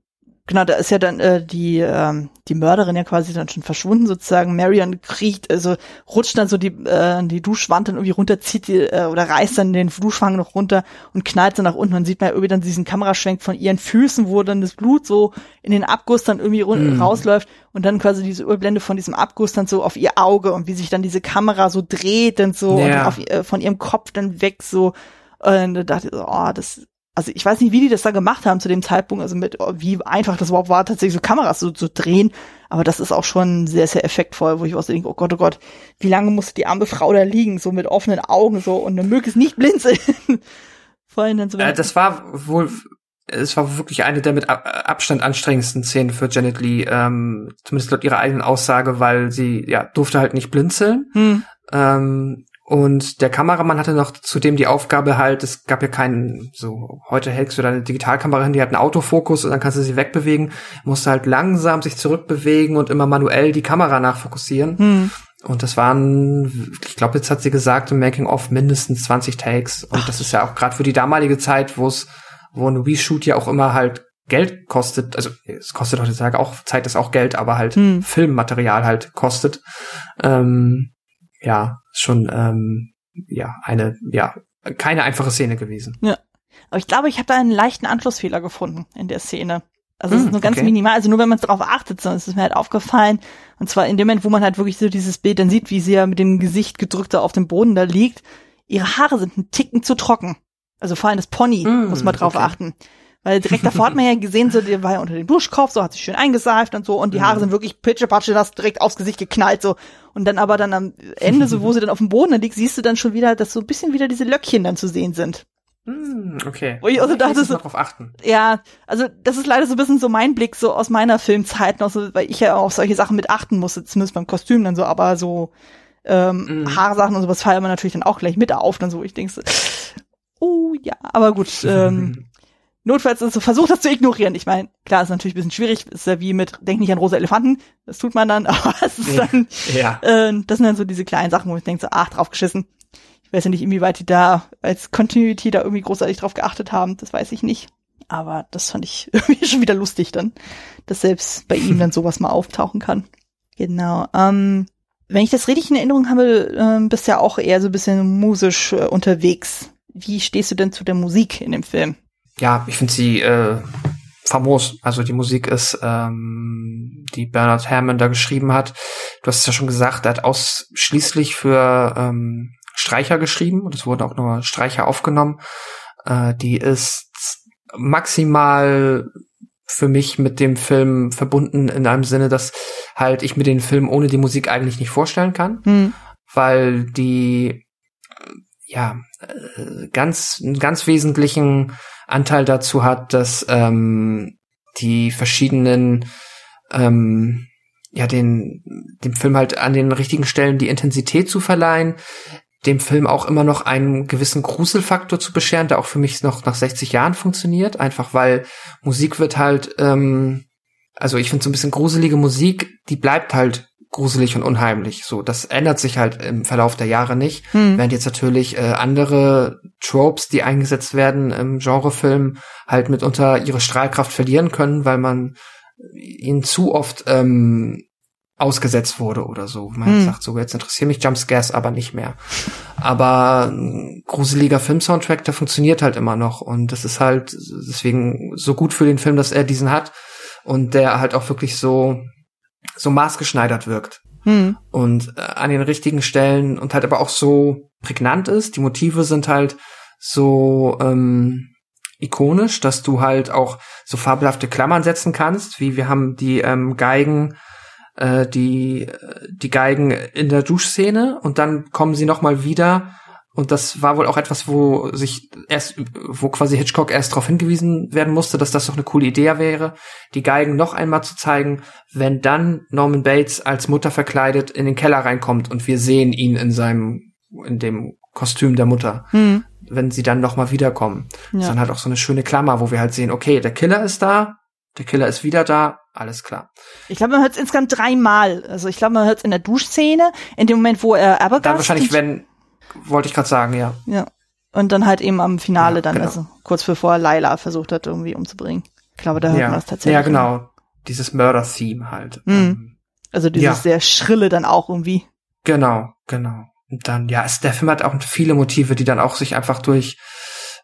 genau, da ist ja dann äh, die ähm, die Mörderin ja quasi dann schon verschwunden sozusagen. Marion kriecht, also rutscht dann so die äh, die Duschwand dann irgendwie runter, zieht die äh, oder reißt dann den Duschfang noch runter und knallt dann nach unten. Man sieht man irgendwie dann diesen Kameraschwenk von ihren Füßen, wo dann das Blut so in den Abguss dann irgendwie mm. rausläuft und dann quasi diese Überblende von diesem Abguss dann so auf ihr Auge und wie sich dann diese Kamera so dreht und so ja. und auf, äh, von ihrem Kopf dann weg so. Und da dachte ich so, oh, das also ich weiß nicht, wie die das da gemacht haben zu dem Zeitpunkt, also mit wie einfach das überhaupt war, tatsächlich so Kameras so zu so drehen, aber das ist auch schon sehr, sehr effektvoll, wo ich auch so denke, oh Gott, oh Gott, wie lange musste die arme Frau da liegen, so mit offenen Augen so und möglichst nicht blinzeln. Vor allem dann so. Äh, das war wohl es war wirklich eine der mit Abstand anstrengendsten Szenen für Janet Lee, ähm, zumindest laut ihrer eigenen Aussage, weil sie ja durfte halt nicht blinzeln. Hm. Ähm, und der Kameramann hatte noch zudem die Aufgabe halt, es gab ja keinen, so, heute hältst du deine Digitalkamera hin, die hat einen Autofokus und dann kannst du sie wegbewegen, musste halt langsam sich zurückbewegen und immer manuell die Kamera nachfokussieren. Hm. Und das waren, ich glaube, jetzt hat sie gesagt, im Making-of mindestens 20 Takes. Und Ach. das ist ja auch gerade für die damalige Zeit, wo es, wo ein Reshoot ja auch immer halt Geld kostet, also es kostet heutzutage auch, Zeit ist auch Geld, aber halt hm. Filmmaterial halt kostet. Ähm, ja, schon ähm, ja eine ja keine einfache Szene gewesen. Ja, aber ich glaube, ich habe da einen leichten Anschlussfehler gefunden in der Szene. Also es ist hm, nur ganz okay. minimal, also nur wenn man darauf achtet, sondern es ist mir halt aufgefallen. Und zwar in dem Moment, wo man halt wirklich so dieses Bild dann sieht, wie sie ja mit dem Gesicht gedrückt da auf dem Boden da liegt. Ihre Haare sind ein Ticken zu trocken. Also vor allem das Pony, mm, muss man drauf okay. achten. Weil direkt davor hat man ja gesehen, so, der war ja unter dem Duschkopf, so hat sich schön eingeseift und so, und die Haare mhm. sind wirklich pitschepatsche, das direkt aufs Gesicht geknallt, so. Und dann aber dann am Ende, so wo sie dann auf dem Boden liegt, siehst du dann schon wieder, dass so ein bisschen wieder diese Löckchen dann zu sehen sind. Mm, okay. Wo ich also dachte so, drauf achten. Ja, also das ist leider so ein bisschen so mein Blick so aus meiner Filmzeit noch so, weil ich ja auf solche Sachen mit achten musste, zumindest beim Kostüm dann so, aber so ähm, mm. Haarsachen und sowas fallen mir natürlich dann auch gleich mit auf, dann so, ich denke so, oh ja, aber gut, ähm, notfalls ist so, versucht das zu ignorieren. Ich meine, klar, ist natürlich ein bisschen schwierig, ist ja wie mit, denk nicht an rosa Elefanten, das tut man dann, aber es ist dann, ja. äh, das sind dann so diese kleinen Sachen, wo ich denke so, ach, drauf geschissen. Ich weiß ja nicht, inwieweit die da als Continuity da irgendwie großartig drauf geachtet haben, das weiß ich nicht. Aber das fand ich irgendwie schon wieder lustig dann, dass selbst bei ihm dann sowas mal auftauchen kann. Genau. Ähm, wenn ich das richtig in Erinnerung habe, äh, bist ja auch eher so ein bisschen musisch äh, unterwegs. Wie stehst du denn zu der Musik in dem Film? Ja, ich finde sie äh, famos. Also die Musik ist, ähm, die Bernard Herrmann da geschrieben hat. Du hast es ja schon gesagt, er hat ausschließlich für ähm, Streicher geschrieben und es wurden auch nur Streicher aufgenommen. Äh, die ist maximal für mich mit dem Film verbunden in einem Sinne, dass halt ich mir den Film ohne die Musik eigentlich nicht vorstellen kann, mhm. weil die ja äh, ganz ganz wesentlichen Anteil dazu hat, dass ähm, die verschiedenen ähm, ja den dem Film halt an den richtigen Stellen die Intensität zu verleihen, dem Film auch immer noch einen gewissen Gruselfaktor zu bescheren, der auch für mich noch nach 60 Jahren funktioniert, einfach weil Musik wird halt ähm, also ich finde so ein bisschen gruselige Musik, die bleibt halt gruselig und unheimlich. So, das ändert sich halt im Verlauf der Jahre nicht. Hm. Während jetzt natürlich äh, andere Tropes, die eingesetzt werden im Genrefilm, halt mitunter ihre Strahlkraft verlieren können, weil man ihnen zu oft ähm, ausgesetzt wurde oder so. Man hm. sagt so, jetzt interessieren mich Jumpscares aber nicht mehr. Aber ein gruseliger Filmsoundtrack, der funktioniert halt immer noch und das ist halt deswegen so gut für den Film, dass er diesen hat und der halt auch wirklich so so maßgeschneidert wirkt. Hm. Und äh, an den richtigen Stellen und halt aber auch so prägnant ist. Die Motive sind halt so ähm, ikonisch, dass du halt auch so fabelhafte Klammern setzen kannst, wie wir haben die ähm, Geigen, äh, die die Geigen in der Duschszene und dann kommen sie noch mal wieder und das war wohl auch etwas, wo sich erst, wo quasi Hitchcock erst darauf hingewiesen werden musste, dass das doch eine coole Idee wäre, die Geigen noch einmal zu zeigen, wenn dann Norman Bates als Mutter verkleidet in den Keller reinkommt und wir sehen ihn in seinem, in dem Kostüm der Mutter. Hm. Wenn sie dann noch mal wiederkommen. Ja. ist dann halt auch so eine schöne Klammer, wo wir halt sehen, okay, der Killer ist da, der Killer ist wieder da, alles klar. Ich glaube, man hört es insgesamt dreimal. Also ich glaube, man hört es in der Duschszene, in dem Moment, wo er Abergast... Dann wahrscheinlich, wenn wollte ich gerade sagen, ja. Ja. Und dann halt eben am Finale ja, dann, genau. also kurz bevor Laila versucht hat, irgendwie umzubringen. Ich glaube, da hört ja. man das tatsächlich. Ja, genau. Dieses Murder-Theme halt. Mhm. Ähm, also dieses ja. sehr schrille dann auch irgendwie. Genau, genau. Und dann, ja, es, der Film hat auch viele Motive, die dann auch sich einfach durch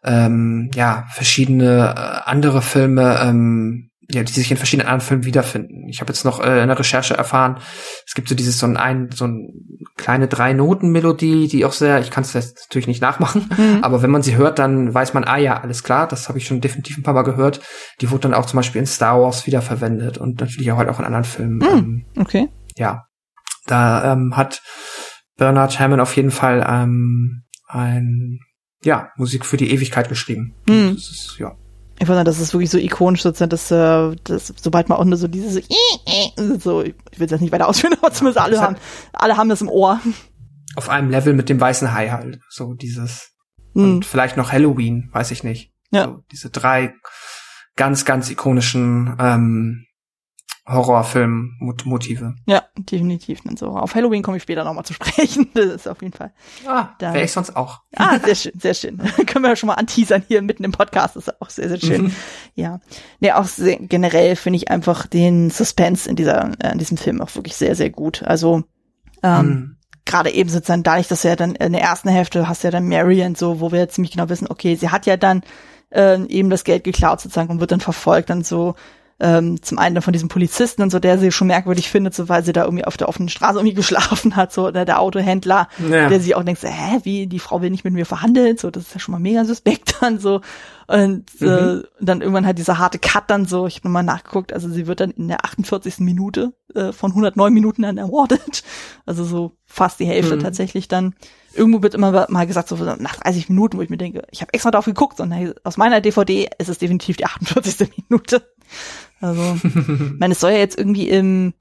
ähm, ja verschiedene äh, andere Filme ähm, ja, die sich in verschiedenen anderen Filmen wiederfinden. Ich habe jetzt noch äh, in der Recherche erfahren, es gibt so dieses so ein, so ein kleine drei Noten Melodie, die auch sehr, ich kann es natürlich nicht nachmachen, mhm. aber wenn man sie hört, dann weiß man, ah ja, alles klar, das habe ich schon definitiv ein paar Mal gehört. Die wurde dann auch zum Beispiel in Star Wars wiederverwendet und natürlich auch halt auch in anderen Filmen. Mhm. Ähm, okay. Ja, da ähm, hat Bernard Hammond auf jeden Fall ähm, ein ja Musik für die Ewigkeit geschrieben. Mhm. Das ist ja Ich fand, das ist wirklich so ikonisch, sozusagen, dass, äh, dass sobald man auch nur so dieses so, ich will das nicht weiter ausführen, aber zumindest alle haben, alle haben das im Ohr. Auf einem Level mit dem weißen Hai halt, so dieses hm. und vielleicht noch Halloween, weiß ich nicht. Ja. So, diese drei ganz, ganz ikonischen ähm, Horrorfilm-Motive. Ja, definitiv. So. Auf Halloween komme ich später nochmal zu sprechen. Das ist auf jeden Fall. Ah, wäre ich sonst auch. Ah, sehr schön, sehr schön. Können wir ja schon mal anteasern hier mitten im Podcast. Das ist auch sehr, sehr schön. Mhm. Ja. Nee, auch sehr, generell finde ich einfach den Suspense in dieser, äh, in diesem Film auch wirklich sehr, sehr gut. Also, ähm, mhm. gerade eben sozusagen dadurch, dass er dann in der ersten Hälfte hast ja dann Marion so, wo wir jetzt ziemlich genau wissen, okay, sie hat ja dann äh, eben das Geld geklaut sozusagen und wird dann verfolgt dann so ähm, zum einen von diesem Polizisten und so, der sie schon merkwürdig findet, so weil sie da irgendwie auf der offenen Straße irgendwie geschlafen hat, so oder der Autohändler, ja. der sie auch denkt, so, hä, wie, die Frau will nicht mit mir verhandeln, so, das ist ja schon mal mega suspekt dann so. Und äh, mhm. äh, dann irgendwann halt dieser harte Cut dann so, ich habe nochmal nachgeguckt, also sie wird dann in der 48. Minute äh, von 109 Minuten dann ermordet. Also so fast die Hälfte mhm. tatsächlich dann. Irgendwo wird immer mal gesagt, so nach 30 Minuten, wo ich mir denke, ich habe extra darauf geguckt und aus meiner DVD ist es definitiv die 48. Minute. Also, ich meine, es soll ja jetzt irgendwie im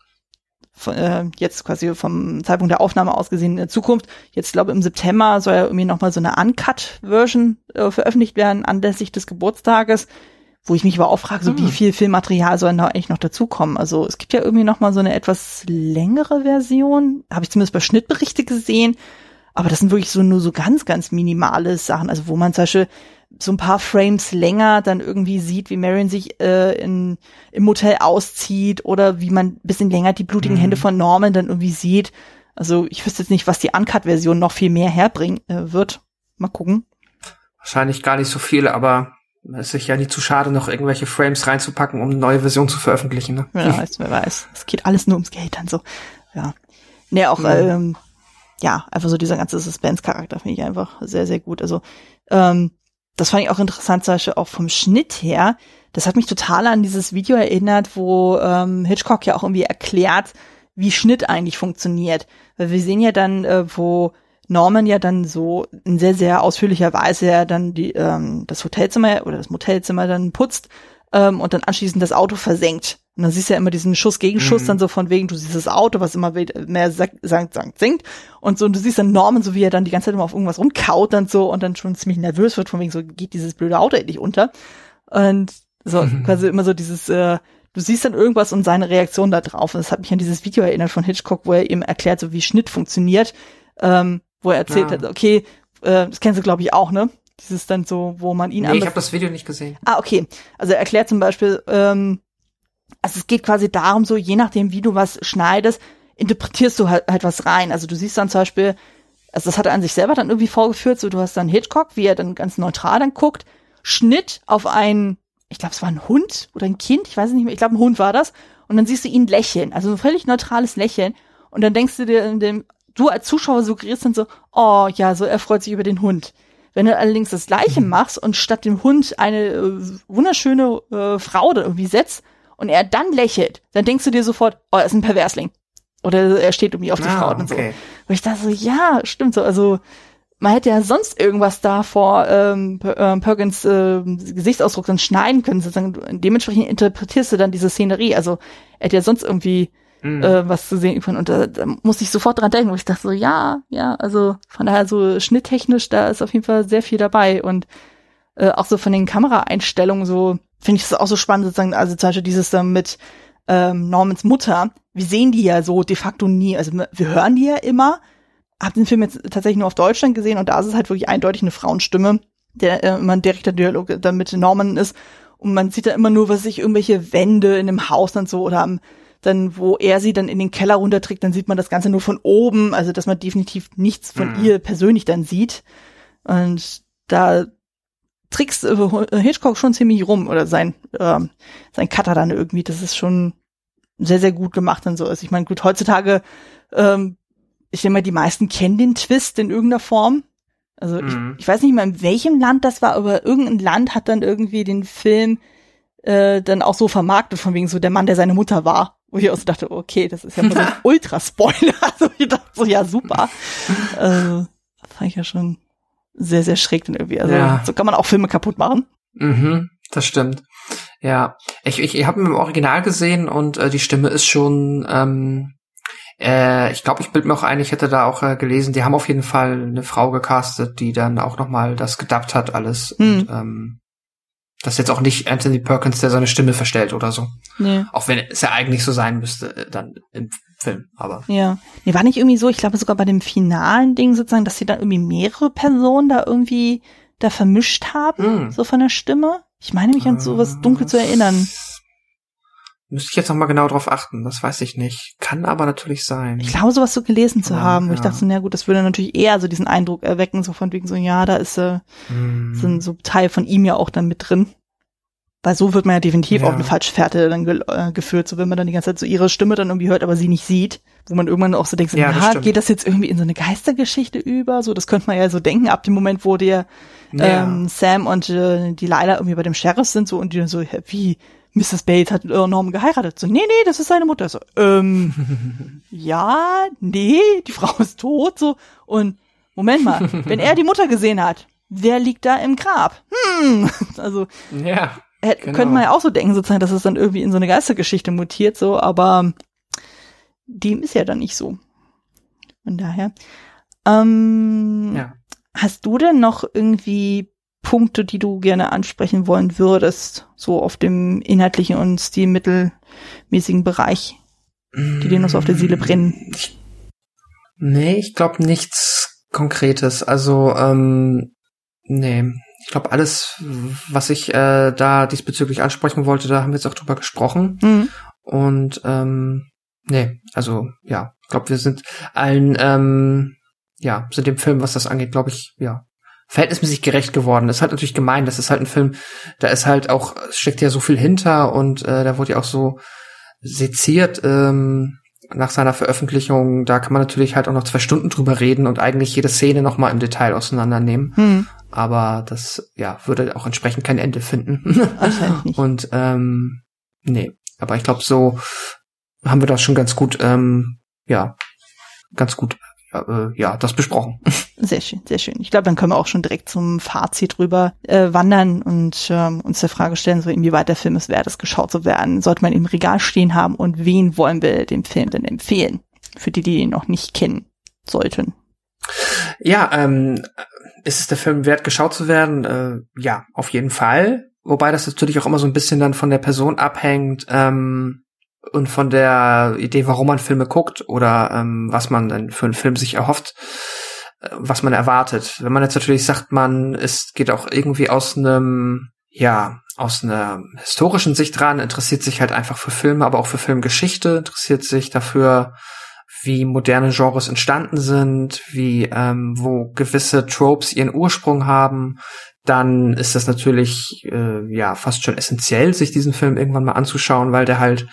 von, äh, jetzt quasi vom Zeitpunkt der Aufnahme aus gesehen in der Zukunft. Jetzt glaube im September soll ja irgendwie nochmal so eine Uncut-Version äh, veröffentlicht werden anlässlich des Geburtstages, wo ich mich aber auch frage, so hm. wie viel Filmmaterial soll da eigentlich noch dazukommen? Also es gibt ja irgendwie nochmal so eine etwas längere Version, habe ich zumindest bei Schnittberichte gesehen, aber das sind wirklich so nur so ganz, ganz minimale Sachen, also wo man zum Beispiel so ein paar Frames länger dann irgendwie sieht, wie Marion sich äh, in, im Motel auszieht oder wie man bisschen länger die blutigen mhm. Hände von Norman dann irgendwie sieht. Also ich wüsste jetzt nicht, was die Uncut-Version noch viel mehr herbringen äh, wird. Mal gucken. Wahrscheinlich gar nicht so viel, aber es ist ja nicht zu schade, noch irgendwelche Frames reinzupacken, um eine neue Version zu veröffentlichen. Ne? Wer weiß, wer weiß. Es geht alles nur ums Geld dann so. Ja. Nee, auch, mhm. ähm, ja, einfach so dieser ganze Suspense-Charakter finde ich einfach sehr, sehr gut. Also, ähm, das fand ich auch interessant, zum Beispiel auch vom Schnitt her. Das hat mich total an dieses Video erinnert, wo ähm, Hitchcock ja auch irgendwie erklärt, wie Schnitt eigentlich funktioniert. Weil wir sehen ja dann, äh, wo Norman ja dann so in sehr, sehr ausführlicher Weise ja dann die, ähm, das Hotelzimmer oder das Motelzimmer dann putzt ähm, und dann anschließend das Auto versenkt. Und dann siehst du ja immer diesen Schuss Gegenschuss mhm. dann so von wegen, du siehst das Auto, was immer mehr sankt, sankt, sinkt. Und so, und du siehst dann Norman, so wie er dann die ganze Zeit immer auf irgendwas rumkaut dann so und dann schon ziemlich nervös wird, von wegen so, geht dieses blöde Auto endlich unter. Und so, mhm. quasi immer so dieses, äh, du siehst dann irgendwas und seine Reaktion da drauf. Und das hat mich an dieses Video erinnert von Hitchcock, wo er eben erklärt, so wie Schnitt funktioniert, ähm, wo er erzählt ja. hat, okay, äh, das kennst du glaube ich auch, ne? Dieses dann so, wo man ihn nee, ich habe das Video nicht gesehen. Ah, okay. Also er erklärt zum Beispiel, ähm, also es geht quasi darum, so je nachdem, wie du was schneidest, interpretierst du halt, halt was rein. Also du siehst dann zum Beispiel, also das hat er an sich selber dann irgendwie vorgeführt, so du hast dann Hitchcock, wie er dann ganz neutral dann guckt, Schnitt auf einen, ich glaube, es war ein Hund oder ein Kind, ich weiß es nicht mehr, ich glaube, ein Hund war das. Und dann siehst du ihn lächeln, also ein völlig neutrales Lächeln. Und dann denkst du dir in dem, du als Zuschauer suggerierst dann so, oh ja, so er freut sich über den Hund. Wenn du allerdings das Gleiche mhm. machst und statt dem Hund eine äh, wunderschöne äh, Frau da irgendwie setzt, und er dann lächelt, dann denkst du dir sofort, oh, er ist ein Perversling. Oder er steht irgendwie auf die ah, Frau und so. Okay. Und ich dachte so, ja, stimmt so. Also man hätte ja sonst irgendwas da vor ähm, ähm Perkins äh, Gesichtsausdruck dann schneiden können. Sozusagen. Dementsprechend interpretierst du dann diese Szenerie. Also er hätte ja sonst irgendwie mhm. äh, was zu sehen können. Und da, da musste ich sofort dran denken. Und ich dachte so, ja, ja, also von daher so schnitttechnisch, da ist auf jeden Fall sehr viel dabei. Und äh, auch so von den Kameraeinstellungen so, finde ich das auch so spannend, sozusagen, also zum Beispiel dieses dann mit ähm, Normans Mutter, wir sehen die ja so de facto nie, also wir hören die ja immer, hab den Film jetzt tatsächlich nur auf Deutschland gesehen und da ist es halt wirklich eindeutig eine Frauenstimme, der äh, immer ein direkter Dialog dann mit Norman ist und man sieht da immer nur, was sich irgendwelche Wände in dem Haus dann so oder am dann, wo er sie dann in den Keller runterträgt, dann sieht man das Ganze nur von oben, also dass man definitiv nichts von mhm. ihr persönlich dann sieht. Und da trickst äh, Hitchcock schon ziemlich rum oder sein äh, sein Cutter dann irgendwie. Das ist schon sehr sehr gut gemacht und so. Also ich meine, gut ich ähm, ich denke mal, die meisten kennen den Twist in irgendeiner Form. Also mhm. ich, ich weiß nicht mal in welchem Land das war, aber irgendein Land hat dann irgendwie den Film äh, dann auch so vermarktet von wegen so der Mann, der seine Mutter war. Wo ich auch so dachte, okay, das ist ja mal so ein Ultra-Spoiler. Also ich dachte so, ja, super. äh, fand ich ja schon sehr, sehr schräg dann irgendwie. Also ja. so kann man auch Filme kaputt machen. Mhm. Das stimmt. Ja, ich, ich, ich habe ihn im Original gesehen und äh, die Stimme ist schon, ähm, äh, ich glaube, ich bild mir auch ein, ich hätte da auch äh, gelesen, die haben auf jeden Fall eine Frau gecastet, die dann auch nochmal das gedubbt hat alles. Hm. Und, ähm, das ist jetzt auch nicht Anthony Perkins, der seine Stimme verstellt oder so. Nee. Auch wenn es ja eigentlich so sein müsste, äh, dann im Film, aber. Ja. Nee, war nicht irgendwie so, ich glaube sogar bei dem finalen Ding sozusagen, dass sie dann irgendwie mehrere Personen da irgendwie da vermischt haben, hm. so von der Stimme. Ich meine mich an sowas dunkel zu erinnern. Müsste ich jetzt noch mal genau drauf achten, das weiß ich nicht. Kann aber natürlich sein. Ich glaube, sowas so gelesen zu ja, haben, wo ja. ich dachte, so, na gut, das würde natürlich eher so diesen Eindruck erwecken, so von wegen so, ja, da ist äh, mm. sind so Teil von ihm ja auch dann mit drin. Weil so wird man ja definitiv ja. auf eine falsche Fährte dann ge äh, geführt, so wenn man dann die ganze Zeit so ihre Stimme dann irgendwie hört, aber sie nicht sieht, wo man irgendwann auch so denkt, so, ja, na, geht das jetzt irgendwie in so eine Geistergeschichte über? So, das könnte man ja so denken, ab dem Moment, wo der ähm, Sam und äh, die Leila irgendwie bei dem Sheriff sind so und die dann so, wie, Mrs. Bates hat Norman geheiratet. So, nee, nee, das ist seine Mutter. So, ähm, ja, nee, die Frau ist tot. So, und Moment mal, wenn er die Mutter gesehen hat, wer liegt da im Grab? Hm, also, ja, genau. könnte man ja auch so denken, sozusagen, dass es dann irgendwie in so eine Geistergeschichte mutiert, so, aber dem ist ja dann nicht so. Von daher. Ähm, ja. Hast du denn noch irgendwie Punkte, die du gerne ansprechen wollen würdest, so auf dem inhaltlichen und stilmittelmäßigen Bereich, die dir noch so auf der Seele brennen? nee, ich glaube nichts Konkretes. Also, ähm, nee. Ich glaube, alles, was ich äh, da diesbezüglich ansprechen wollte, da haben wir jetzt auch drüber gesprochen. Mhm. Und ähm, nee, also ja, ich glaube, wir sind allen, ähm, ja, sind dem Film, was das angeht, glaube ich, ja, verhältnismäßig gerecht geworden. Das ist halt natürlich gemein. Das ist halt ein Film, da ist halt auch, steckt ja so viel hinter und äh, da wurde ja auch so seziert ähm, nach seiner Veröffentlichung. Da kann man natürlich halt auch noch zwei Stunden drüber reden und eigentlich jede Szene nochmal im Detail auseinandernehmen. Hm. Aber das, ja, würde auch entsprechend kein Ende finden. und ähm, nee, aber ich glaube, so haben wir das schon ganz gut, ähm, ja, ganz gut äh, ja, das besprochen. Sehr schön, sehr schön. Ich glaube, dann können wir auch schon direkt zum Fazit rüber äh, wandern und ähm, uns der Frage stellen, so inwieweit der Film es wert ist, geschaut zu werden. Sollte man im Regal stehen haben und wen wollen wir dem Film denn empfehlen? Für die, die ihn noch nicht kennen sollten. Ja, ähm, ist es der Film wert, geschaut zu werden? Äh, ja, auf jeden Fall. Wobei das natürlich auch immer so ein bisschen dann von der Person abhängt. Ähm, und von der Idee, warum man Filme guckt oder ähm, was man denn für einen Film sich erhofft, was man erwartet. Wenn man jetzt natürlich sagt, man es geht auch irgendwie aus einem ja aus einer historischen Sicht dran, interessiert sich halt einfach für Filme, aber auch für Filmgeschichte, interessiert sich dafür, wie moderne Genres entstanden sind, wie ähm, wo gewisse Tropes ihren Ursprung haben, dann ist das natürlich äh, ja fast schon essentiell, sich diesen Film irgendwann mal anzuschauen, weil der halt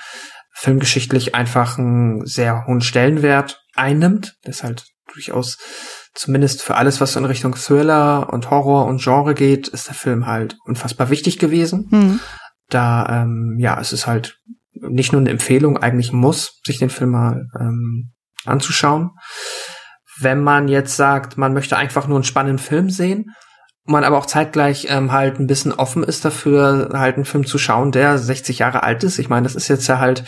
filmgeschichtlich einfach einen sehr hohen Stellenwert einnimmt. Das ist halt durchaus zumindest für alles, was in Richtung Thriller und Horror und Genre geht, ist der Film halt unfassbar wichtig gewesen. Mhm. Da, ähm, ja, es ist halt nicht nur eine Empfehlung, eigentlich muss, sich den Film mal ähm, anzuschauen. Wenn man jetzt sagt, man möchte einfach nur einen spannenden Film sehen, man aber auch zeitgleich ähm, halt ein bisschen offen ist dafür, halt einen Film zu schauen, der 60 Jahre alt ist. Ich meine, das ist jetzt ja halt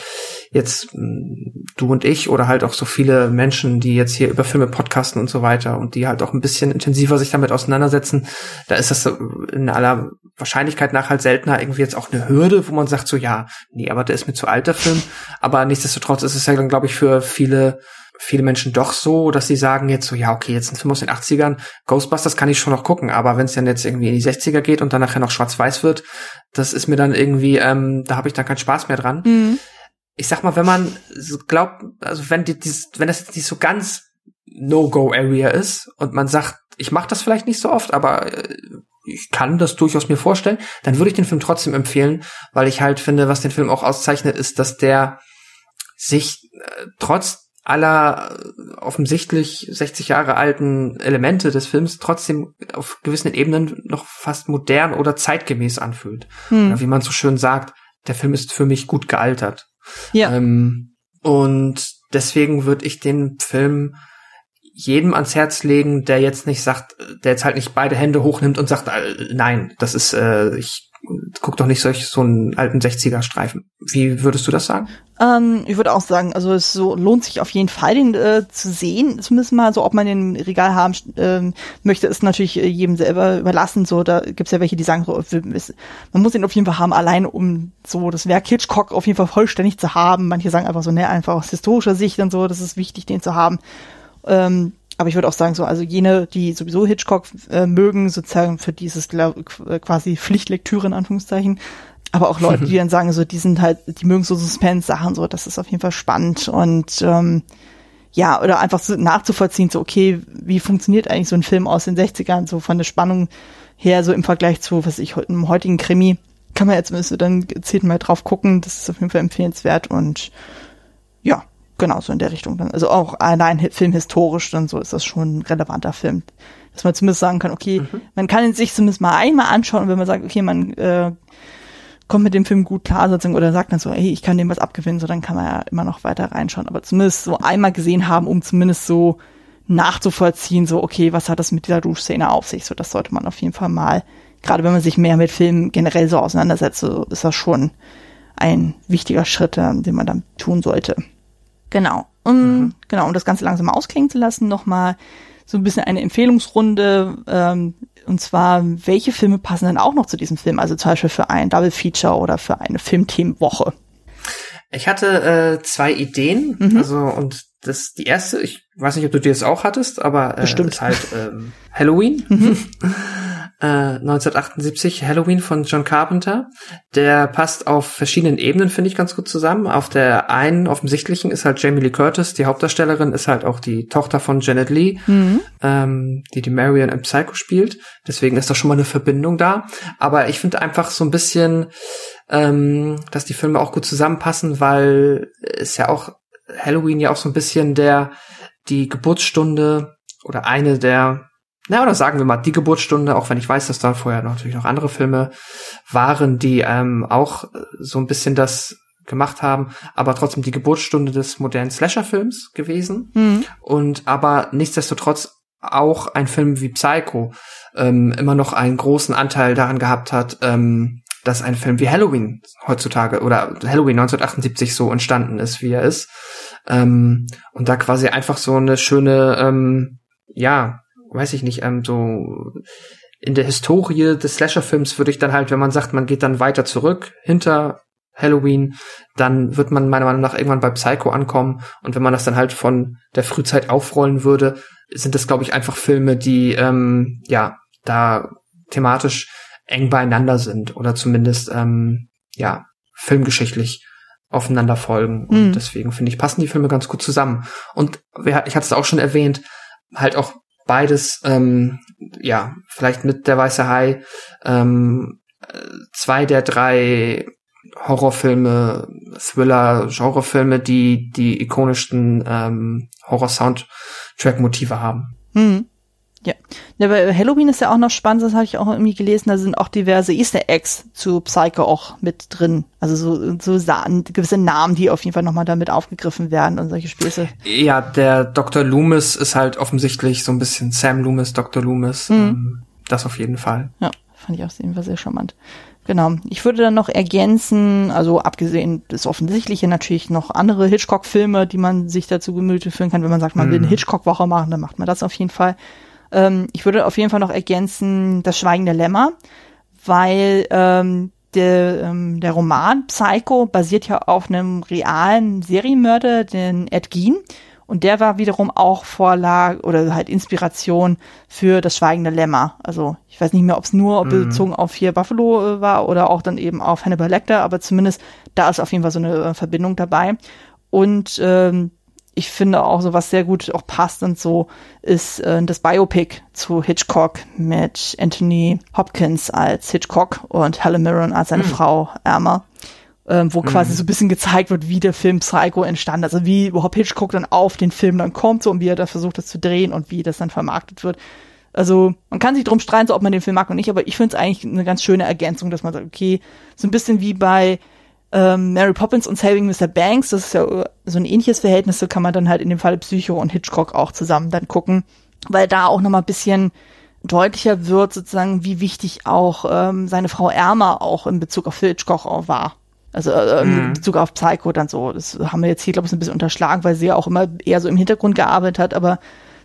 jetzt mh, mm, du und ich oder halt auch so viele Menschen, die jetzt hier über Filme podcasten und so weiter und die halt auch ein bisschen intensiver sich damit auseinandersetzen. Da ist das in aller Wahrscheinlichkeit nach halt seltener irgendwie jetzt auch eine Hürde, wo man sagt so, ja, nee, aber der ist mir zu alt, der Film. Aber nichtsdestotrotz ist es ja dann, glaube ich, für viele viele Menschen doch so, dass sie sagen jetzt so, ja, okay, jetzt ein Film aus den 80ern, Ghostbusters kann ich schon noch gucken, aber wenn es dann jetzt irgendwie in die 60er geht und dann nachher noch schwarz-weiß wird, das ist mir dann irgendwie, ähm, da habe ich dann keinen Spaß mehr dran. Mhm. Ich sag mal, wenn man glaubt, also wenn die, die wenn das jetzt nicht so ganz No-Go-Area ist und man sagt, ich mache das vielleicht nicht so oft, aber äh, ich kann das durchaus mir vorstellen, dann würde ich den Film trotzdem empfehlen, weil ich halt finde, was den Film auch auszeichnet, ist, dass der sich äh, trotz aller äh, offensichtlich 60 Jahre alten Elemente des Films trotzdem auf gewissen Ebenen noch fast modern oder zeitgemäß anfühlt. Hm. Oder wie man so schön sagt, der Film ist für mich gut gealtert. Ja. Ähm, und deswegen würde ich den Film jedem ans Herz legen, der jetzt nicht sagt, der jetzt halt nicht beide Hände hochnimmt und sagt, äh, nein, das ist, äh, ich guck doch nicht solch so einen alten 60er Streifen. Wie würdest du das sagen? Ähm, ich würde auch sagen, also es so lohnt sich auf jeden Fall, den äh, zu sehen. Zumindest mal so, ob man den Regal haben ähm, möchte, ist natürlich äh, jedem selber überlassen. So, da gibt's ja welche, die sagen, so, man muss ihn auf jeden Fall haben, allein um so das Werk Hitchcock auf jeden Fall vollständig zu haben. Manche sagen einfach so, ne, einfach aus historischer Sicht und so, das ist wichtig, den zu haben. Ähm, aber ich würde auch sagen, so, also jene, die sowieso Hitchcock äh, mögen, sozusagen für dieses äh, quasi Pflichtlektüre in Anführungszeichen. Aber auch Leute, die dann sagen, so, die sind halt, die mögen so Suspense-Sachen, so, das ist auf jeden Fall spannend. Und ähm, ja, oder einfach so nachzuvollziehen, so, okay, wie funktioniert eigentlich so ein Film aus den 60ern, so von der Spannung her, so im Vergleich zu, was ich, einem heutigen Krimi, kann man jetzt müsste dann gezielt mal drauf gucken, das ist auf jeden Fall empfehlenswert und ja, genau, so in der Richtung dann. Also auch allein filmhistorisch dann so ist das schon ein relevanter Film. Dass man zumindest sagen kann, okay, mhm. man kann ihn sich zumindest mal einmal anschauen und wenn man sagt, okay, man äh, kommt mit dem Film gut klar oder sagt dann so, hey, ich kann dem was abgewinnen, so dann kann man ja immer noch weiter reinschauen. Aber zumindest so einmal gesehen haben, um zumindest so nachzuvollziehen, so, okay, was hat das mit dieser Duschszene auf sich? So, das sollte man auf jeden Fall mal, gerade wenn man sich mehr mit Filmen generell so auseinandersetzt, so ist das schon ein wichtiger Schritt, äh, den man dann tun sollte. Genau. Um, mhm. Genau, um das Ganze langsam ausklingen zu lassen, nochmal so ein bisschen eine Empfehlungsrunde. Ähm, und zwar, welche Filme passen denn auch noch zu diesem Film? Also zum Beispiel für ein Double Feature oder für eine Filmthemenwoche. Ich hatte äh, zwei Ideen. Mhm. Also, und das die erste, ich weiß nicht, ob du die jetzt auch hattest, aber äh, Bestimmt. ist halt ähm, Halloween. Mhm. 1978 äh, Halloween von John Carpenter. Der passt auf verschiedenen Ebenen, finde ich, ganz gut zusammen. Auf der einen offensichtlichen ist halt Jamie Lee Curtis, die Hauptdarstellerin, ist halt auch die Tochter von Janet Lee, mhm. ähm, die die Marion im Psycho spielt. Deswegen ist da schon mal eine Verbindung da. Aber ich finde einfach so ein bisschen, ähm, dass die Filme auch gut zusammenpassen, weil es ja auch Halloween ja auch so ein bisschen der die Geburtsstunde oder eine der na, oder sagen wir mal, die Geburtsstunde, auch wenn ich weiß, dass da vorher natürlich noch andere Filme waren, die ähm, auch so ein bisschen das gemacht haben, aber trotzdem die Geburtsstunde des modernen Slasher-Films gewesen. Mhm. Und aber nichtsdestotrotz auch ein Film wie Psycho ähm, immer noch einen großen Anteil daran gehabt hat, ähm, dass ein Film wie Halloween heutzutage oder Halloween 1978 so entstanden ist, wie er ist. Ähm, und da quasi einfach so eine schöne, ähm, ja, weiß ich nicht, ähm, so in der Historie des Slasher-Films würde ich dann halt, wenn man sagt, man geht dann weiter zurück hinter Halloween, dann wird man meiner Meinung nach irgendwann bei Psycho ankommen. Und wenn man das dann halt von der Frühzeit aufrollen würde, sind das, glaube ich, einfach Filme, die ähm, ja da thematisch eng beieinander sind oder zumindest ähm, ja filmgeschichtlich aufeinander folgen. Und mhm. deswegen finde ich, passen die Filme ganz gut zusammen. Und ich hatte es auch schon erwähnt, halt auch beides, ähm, ja, vielleicht mit der Weiße Hai, ähm, zwei der drei Horrorfilme, Thriller, Genrefilme, die die ikonischsten ähm, Horror-Soundtrack-Motive haben. Mhm. Ja. ja, bei Halloween ist ja auch noch spannend, das habe ich auch irgendwie gelesen, da sind auch diverse Easter Eggs zu Psycho auch mit drin. Also so, so gewisse Namen, die auf jeden Fall nochmal damit aufgegriffen werden und solche Späße. Ja, der Dr. Loomis ist halt offensichtlich so ein bisschen Sam Loomis, Dr. Loomis. Mhm. Ähm, das auf jeden Fall. Ja, fand ich auch jedenfalls sehr charmant. Genau. Ich würde dann noch ergänzen, also abgesehen das Offensichtliche natürlich noch andere Hitchcock-Filme, die man sich dazu Gemüte führen kann. Wenn man sagt, man will eine mhm. Hitchcock-Woche machen, dann macht man das auf jeden Fall. Ähm, ich würde auf jeden Fall noch ergänzen das Schweigen der Lämmer, weil ähm, der, ähm, der Roman Psycho basiert ja auf einem realen Serienmörder, den Ed Gein. Und der war wiederum auch Vorlage oder halt Inspiration für das Schweigende Lämmer. Also ich weiß nicht mehr, ob es nur mhm. bezogen auf hier Buffalo äh, war oder auch dann eben auf Hannibal Lecter, aber zumindest da ist auf jeden Fall so eine äh, Verbindung dabei. Und ähm, ich finde auch so, was sehr gut auch passt und so, ist äh, das Biopic zu Hitchcock mit Anthony Hopkins als Hitchcock und Helen Mirren als seine mhm. Frau Emma. Ähm, wo mhm. quasi so ein bisschen gezeigt wird, wie der Film Psycho entstand, also wie überhaupt Hitchcock dann auf den Film dann kommt, so und wie er da versucht, das zu drehen und wie das dann vermarktet wird. Also man kann sich drum streiten, so ob man den Film mag oder nicht, aber ich finde es eigentlich eine ganz schöne Ergänzung, dass man sagt, okay, so ein bisschen wie bei ähm, Mary Poppins und Saving Mr. Banks, das ist ja so ein ähnliches Verhältnis, so kann man dann halt in dem Fall Psycho und Hitchcock auch zusammen dann gucken, weil da auch nochmal ein bisschen deutlicher wird sozusagen, wie wichtig auch ähm, seine Frau Erma auch in Bezug auf Hitchcock auch war. Also äh, in mhm. Bezug auf Psycho dann so. Das haben wir jetzt hier, glaube ich, ein bisschen unterschlagen, weil sie ja auch immer eher so im Hintergrund gearbeitet hat, aber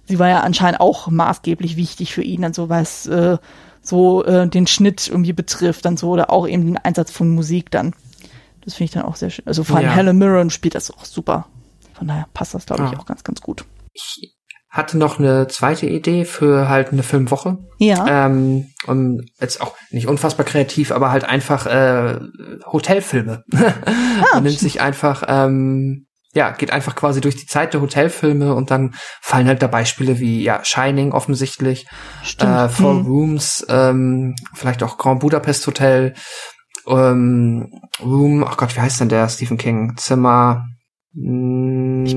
sie war ja anscheinend auch maßgeblich wichtig für ihn, dann so was äh, so äh, den Schnitt irgendwie betrifft, dann so, oder auch eben den Einsatz von Musik dann. Das finde ich dann auch sehr schön. Also vor allem ja. Helen Mirren spielt das auch super. Von daher passt das, glaube ich, ah. auch ganz, ganz gut. Ich hatte noch eine zweite Idee für halt eine Filmwoche. Ja. Ähm, und jetzt auch nicht unfassbar kreativ, aber halt einfach äh, Hotelfilme. Ah, Man nimmt sich einfach, ähm, ja, geht einfach quasi durch die Zeit der Hotelfilme und dann fallen halt da Beispiele wie ja Shining offensichtlich, Stimmt. äh, Four hm. Rooms, ähm, vielleicht auch Grand Budapest Hotel, ähm, Room, ach Gott, wie heißt denn der Stephen King Zimmer? Ich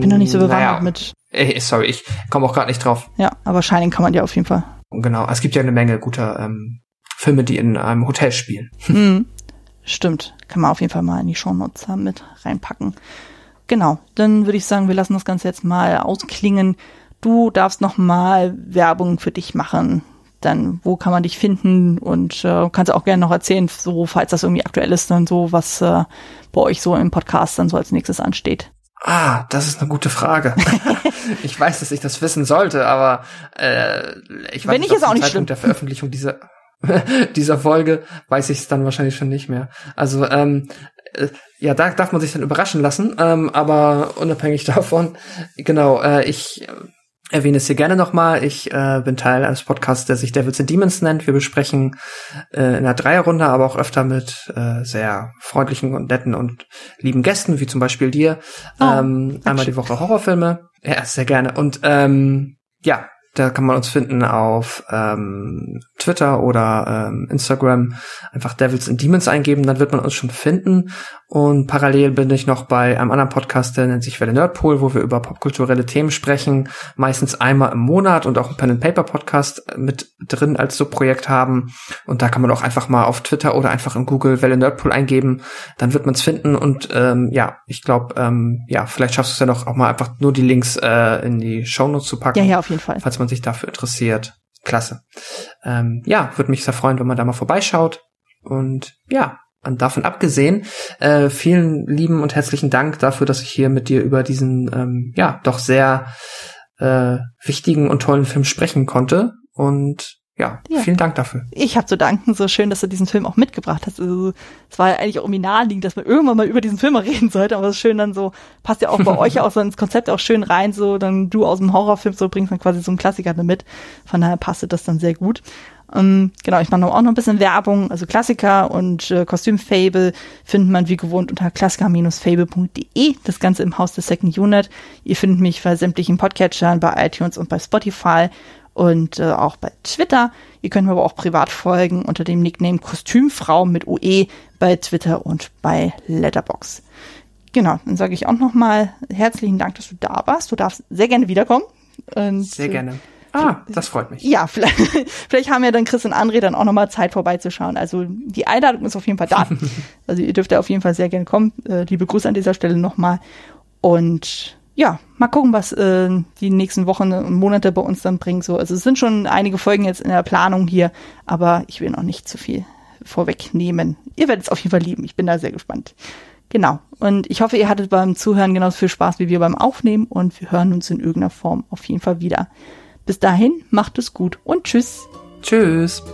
bin noch nicht so bewandert naja, mit Ey, sorry, ich komme auch gerade nicht drauf. Ja, aber Shining kann man ja auf jeden Fall. Genau, es gibt ja eine Menge guter ähm, Filme, die in einem Hotel spielen. Mhm. Stimmt, kann man auf jeden Fall mal in die Shownotes mit reinpacken. Genau, dann würde ich sagen, wir lassen das Ganze jetzt mal ausklingen. Du darfst noch mal Werbung für dich machen. Dann, wo kann man dich finden? Und äh, kannst auch gerne noch erzählen, so falls das irgendwie aktuell ist, dann so, was äh, bei euch so im Podcast dann so als nächstes ansteht. Ah, das ist eine gute Frage. ich weiß, dass ich das wissen sollte, aber äh, ich weiß Wenn nicht, ist auch nicht Zeitpunkt schlimm. der Veröffentlichung dieser dieser Folge weiß ich es dann wahrscheinlich schon nicht mehr. Also ähm, äh, ja, da darf man sich dann überraschen lassen, ähm, aber unabhängig davon, genau, äh, ich erwähne es hier gerne nochmal. Ich äh, bin Teil eines Podcasts, der sich Devils and Demons nennt. Wir besprechen äh, in einer Dreierrunde, aber auch öfter mit äh, sehr freundlichen und netten und lieben Gästen, wie zum Beispiel dir, oh, ähm, einmal die Woche Horrorfilme. Ja, sehr gerne. Und ähm, ja, da kann man uns finden auf ähm, Twitter oder ähm, Instagram. Einfach Devils and Demons eingeben, dann wird man uns schon finden. Und parallel bin ich noch bei einem anderen Podcast, der nennt sich Welle Nerdpool, wo wir über popkulturelle Themen sprechen. Meistens einmal im Monat und auch einen Pen and Paper Podcast mit drin als so Projekt haben. Und da kann man auch einfach mal auf Twitter oder einfach in Google Welle Nerdpool eingeben. Dann wird man es finden. Und ähm, ja, ich glaube, ähm, ja, vielleicht schaffst du es ja noch auch mal einfach nur die Links äh, in die Shownotes zu packen. Ja, ja, auf jeden Fall. Falls man sich dafür interessiert. Klasse. Ähm, ja, würde mich sehr freuen, wenn man da mal vorbeischaut. Und ja, und davon abgesehen, äh, vielen lieben und herzlichen Dank dafür, dass ich hier mit dir über diesen, ähm, ja, doch sehr äh, wichtigen und tollen Film sprechen konnte. Und ja, ja, vielen Dank dafür. Ich habe zu danken. So schön, dass du diesen Film auch mitgebracht hast. Also, es war ja eigentlich auch irgendwie naheliegend, dass man irgendwann mal über diesen Film reden sollte. Aber es ist schön dann so, passt ja auch bei euch auch so ins Konzept auch schön rein. So, dann du aus dem Horrorfilm so bringst dann quasi so einen Klassiker mit. Von daher passte das dann sehr gut. Ähm, genau, ich mache auch noch ein bisschen Werbung. Also Klassiker und äh, Kostümfable findet man wie gewohnt unter klassiker-fable.de. Das Ganze im Haus des Second Unit. Ihr findet mich bei sämtlichen Podcatchern, bei iTunes und bei Spotify und äh, auch bei Twitter. Ihr könnt mir aber auch privat folgen unter dem Nickname Kostümfrau mit UE bei Twitter und bei Letterbox. Genau, dann sage ich auch nochmal herzlichen Dank, dass du da warst. Du darfst sehr gerne wiederkommen. Und, sehr gerne. Ah, das freut mich. Ja, vielleicht, vielleicht haben ja dann Chris und André dann auch nochmal Zeit vorbeizuschauen. Also die Einladung ist auf jeden Fall da. also ihr dürft ja auf jeden Fall sehr gerne kommen. Äh, liebe Grüße an dieser Stelle nochmal. Und ja, mal gucken, was äh, die nächsten Wochen und Monate bei uns dann bringen. So, also es sind schon einige Folgen jetzt in der Planung hier, aber ich will noch nicht zu viel vorwegnehmen. Ihr werdet es auf jeden Fall lieben. Ich bin da sehr gespannt. Genau. Und ich hoffe, ihr hattet beim Zuhören genauso viel Spaß wie wir beim Aufnehmen und wir hören uns in irgendeiner Form auf jeden Fall wieder. Bis dahin, macht es gut und tschüss. Tschüss.